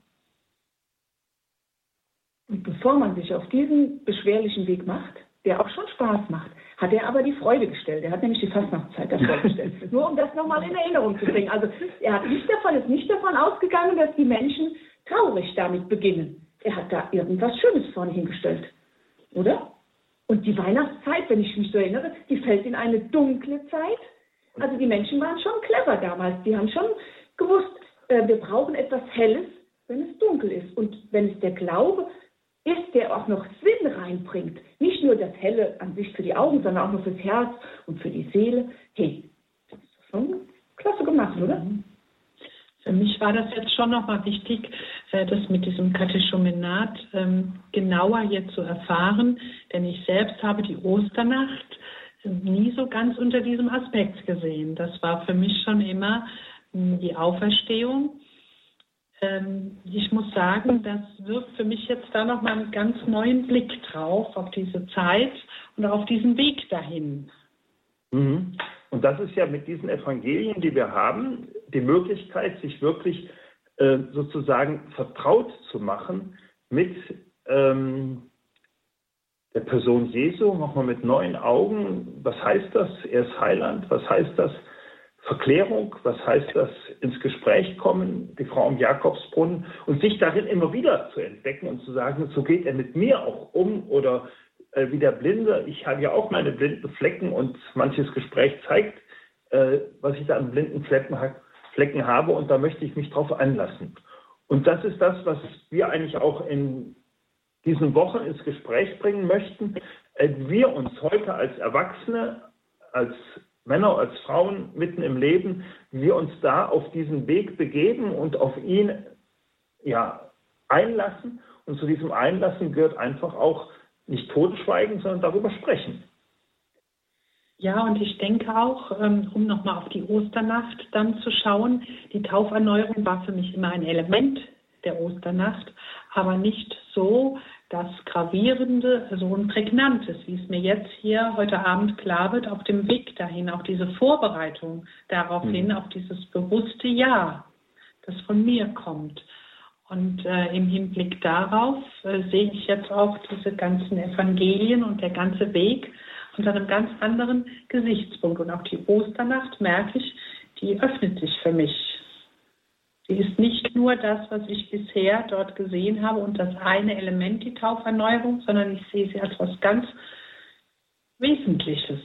Und bevor man sich auf diesen beschwerlichen Weg macht, der auch schon Spaß macht, hat er aber die Freude gestellt. Er hat nämlich die Fastnachtzeit davor *laughs* gestellt. Nur um das nochmal in Erinnerung zu bringen. Also er hat nicht davon, ist nicht davon ausgegangen, dass die Menschen traurig damit beginnen. Er hat da irgendwas Schönes vorne hingestellt. Oder? Und die Weihnachtszeit, wenn ich mich so erinnere, die fällt in eine dunkle Zeit. Also die Menschen waren schon clever damals. Die haben schon gewusst, äh, wir brauchen etwas Helles, wenn es dunkel ist. Und wenn es der Glaube ist, der auch noch Sinn reinbringt. Nicht nur das Helle an sich für die Augen, sondern auch noch fürs Herz und für die Seele. Hey, das ist schon klasse gemacht, oder? Mhm. Für mich war das jetzt schon nochmal wichtig, äh, das mit diesem Katechumenat ähm, genauer jetzt zu erfahren, denn ich selbst habe die Osternacht nie so ganz unter diesem Aspekt gesehen. Das war für mich schon immer hm, die Auferstehung ähm, ich muss sagen, das wirft für mich jetzt da nochmal einen ganz neuen Blick drauf, auf diese Zeit und auf diesen Weg dahin. Mhm. Und das ist ja mit diesen Evangelien, die wir haben, die Möglichkeit, sich wirklich äh, sozusagen vertraut zu machen mit ähm, der Person Jesu, nochmal mit neuen Augen. Was heißt das? Er ist Heiland. Was heißt das? Verklärung, was heißt das, ins Gespräch kommen, die Frau am Jakobsbrunnen und sich darin immer wieder zu entdecken und zu sagen, so geht er mit mir auch um oder äh, wie der Blinde, ich habe ja auch meine blinden Flecken und manches Gespräch zeigt, äh, was ich da an blinden Flecken, Flecken habe und da möchte ich mich drauf einlassen. Und das ist das, was wir eigentlich auch in diesen Wochen ins Gespräch bringen möchten. Äh, wir uns heute als Erwachsene, als Männer als Frauen mitten im Leben, wir uns da auf diesen Weg begeben und auf ihn ja, einlassen. Und zu diesem Einlassen gehört einfach auch nicht totschweigen, sondern darüber sprechen. Ja, und ich denke auch, ähm, um nochmal auf die Osternacht dann zu schauen, die Tauferneuerung war für mich immer ein Element der Osternacht, aber nicht so, das Gravierende, so ein Prägnantes, wie es mir jetzt hier heute Abend klar wird, auf dem Weg dahin, auch diese Vorbereitung daraufhin, mhm. auf dieses bewusste Ja, das von mir kommt. Und äh, im Hinblick darauf äh, sehe ich jetzt auch diese ganzen Evangelien und der ganze Weg unter einem ganz anderen Gesichtspunkt. Und auch die Osternacht merke ich, die öffnet sich für mich Sie ist nicht nur das, was ich bisher dort gesehen habe und das eine Element, die Tauferneuerung, sondern ich sehe sie als etwas ganz Wesentliches.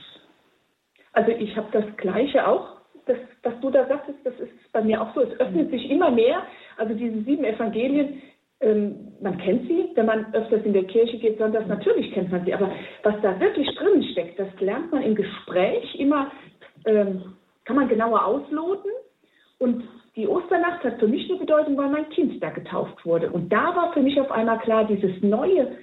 Also ich habe das Gleiche auch, das, was du da sagtest, das ist bei mir auch so. Es öffnet sich immer mehr. Also diese sieben Evangelien, ähm, man kennt sie, wenn man öfters in der Kirche geht, sondern natürlich kennt man sie. Aber was da wirklich drin steckt, das lernt man im Gespräch immer, ähm, kann man genauer ausloten. Und die Osternacht hat für mich eine Bedeutung, weil mein Kind da getauft wurde. Und da war für mich auf einmal klar, dieses neue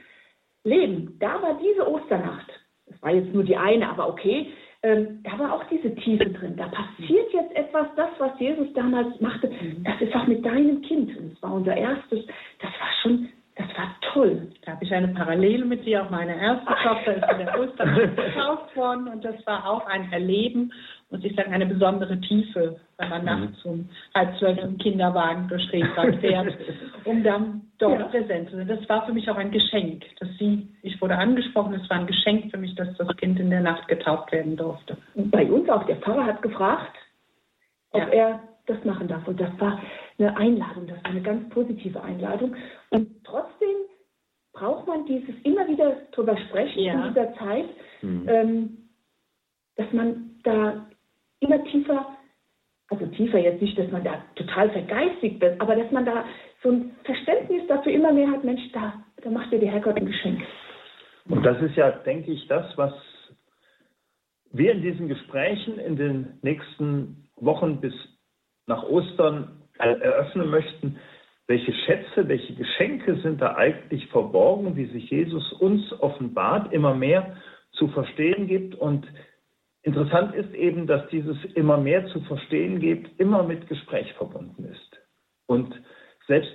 Leben, da war diese Osternacht, das war jetzt nur die eine, aber okay, ähm, da war auch diese Tiefe drin. Da passiert jetzt etwas, das, was Jesus damals machte, das ist auch mit deinem Kind. Und das war unser erstes, das war schon, das war toll. Da habe ich eine Parallele mit dir. Auch meine erste Tochter ist in der Osternacht getauft worden und das war auch ein Erleben muss ich sagen, eine besondere Tiefe, wenn man mhm. nachts um halb zwölf im Kinderwagen durch Regenwald fährt, um dann dort ja. präsent zu sein. Das war für mich auch ein Geschenk, dass sie, ich wurde angesprochen, es war ein Geschenk für mich, dass das Kind in der Nacht getauft werden durfte. Und bei uns auch, der Pfarrer hat gefragt, ob ja. er das machen darf. Und das war eine Einladung, das war eine ganz positive Einladung. Und trotzdem braucht man dieses immer wieder drüber sprechen ja. in dieser Zeit, mhm. ähm, dass man da immer tiefer, also tiefer jetzt nicht, dass man da total vergeistigt wird, aber dass man da so ein Verständnis dafür immer mehr hat, Mensch, da, da macht dir der Herrgott ein Geschenk. Und das ist ja, denke ich, das, was wir in diesen Gesprächen in den nächsten Wochen bis nach Ostern eröffnen möchten. Welche Schätze, welche Geschenke sind da eigentlich verborgen, wie sich Jesus uns offenbart, immer mehr zu verstehen gibt und interessant ist eben, dass dieses immer mehr zu verstehen gibt, immer mit Gespräch verbunden ist. Und selbst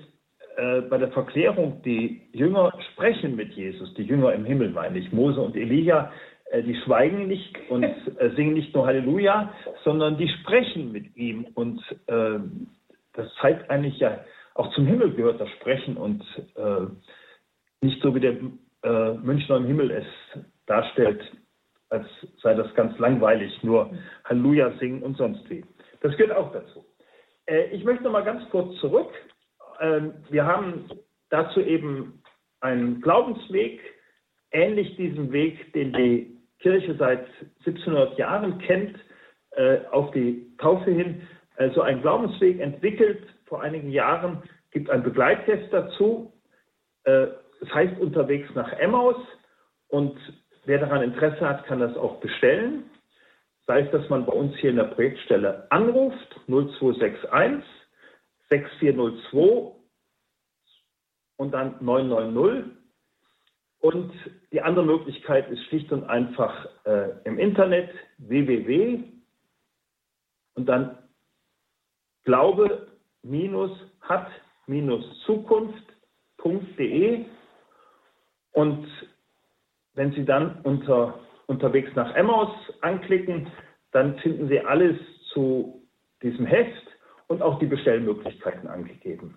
äh, bei der Verklärung, die Jünger sprechen mit Jesus, die Jünger im Himmel meine ich, Mose und Elia, äh, die schweigen nicht und *laughs* äh, singen nicht nur Halleluja, sondern die sprechen mit ihm. Und äh, das zeigt eigentlich ja, auch zum Himmel gehört das Sprechen und äh, nicht so wie der äh, Münchner im Himmel es darstellt, als sei das ganz langweilig, nur Halleluja singen und sonst wie. Das gehört auch dazu. ich möchte noch mal ganz kurz zurück ähm, wir haben dazu eben einen Glaubensweg, ähnlich diesem Weg, den die Kirche seit 1700 Jahren kennt, äh, auf die Taufe hin. Also ein Glaubensweg entwickelt vor einigen Jahren, gibt ein Begleittest dazu. Äh, es heißt unterwegs nach Emmaus und wer daran Interesse hat, kann das auch bestellen. Sei es, dass man bei uns hier in der Projektstelle anruft, 0261 6402 und dann 990. Und die andere Möglichkeit ist schlicht und einfach äh, im Internet www und dann glaube hat zukunft.de und wenn Sie dann unter, unterwegs nach Emmaus anklicken, dann finden Sie alles zu diesem Heft und auch die Bestellmöglichkeiten angegeben.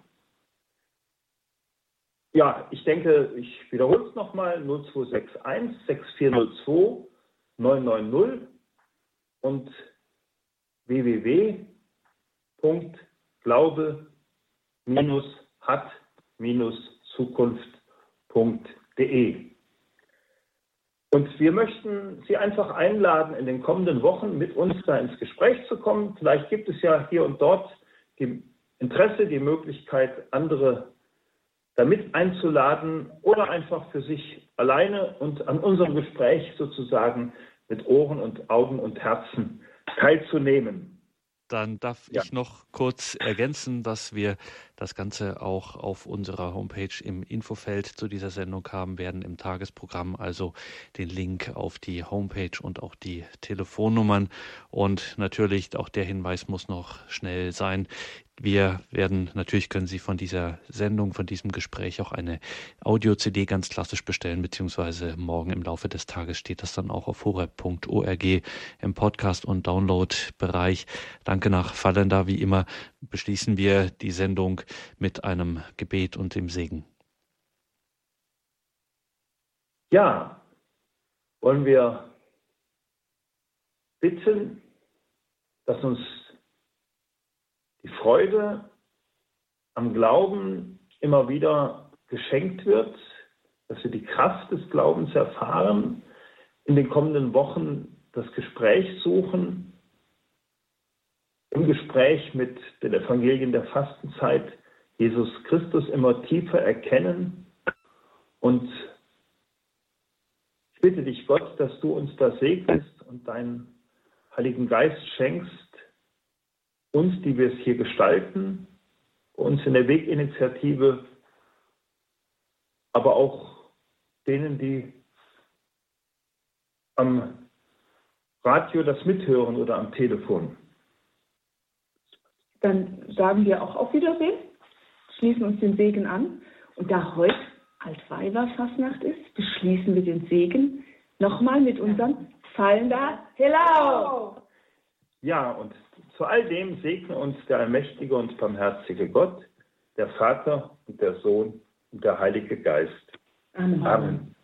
Ja, ich denke, ich wiederhole es nochmal, 0261 6402 990 und www.glaube-hat-zukunft.de. Und wir möchten Sie einfach einladen, in den kommenden Wochen mit uns da ins Gespräch zu kommen. Vielleicht gibt es ja hier und dort die Interesse, die Möglichkeit, andere damit einzuladen oder einfach für sich alleine und an unserem Gespräch sozusagen mit Ohren und Augen und Herzen teilzunehmen. Dann darf ja. ich noch kurz ergänzen, dass wir das Ganze auch auf unserer Homepage im Infofeld zu dieser Sendung haben werden, im Tagesprogramm, also den Link auf die Homepage und auch die Telefonnummern. Und natürlich auch der Hinweis muss noch schnell sein. Wir werden, natürlich können Sie von dieser Sendung, von diesem Gespräch auch eine Audio-CD ganz klassisch bestellen, beziehungsweise morgen im Laufe des Tages steht das dann auch auf horeb.org im Podcast- und Download-Bereich. Danke nach Fallender. Wie immer beschließen wir die Sendung mit einem Gebet und dem Segen. Ja, wollen wir bitten, dass uns die Freude am Glauben immer wieder geschenkt wird, dass wir die Kraft des Glaubens erfahren, in den kommenden Wochen das Gespräch suchen, im Gespräch mit den Evangelien der Fastenzeit Jesus Christus immer tiefer erkennen und ich bitte dich, Gott, dass du uns das segnest und deinen Heiligen Geist schenkst, uns, die wir es hier gestalten, uns in der Weginitiative, aber auch denen, die am Radio das mithören oder am Telefon. Dann sagen wir auch auf Wiedersehen, schließen uns den Segen an. Und da heute Altweiberfastnacht ist, beschließen wir den Segen nochmal mit unserem Fallender Hello! Ja, und zu all dem segne uns der allmächtige und barmherzige Gott, der Vater und der Sohn und der Heilige Geist. Amen. Amen.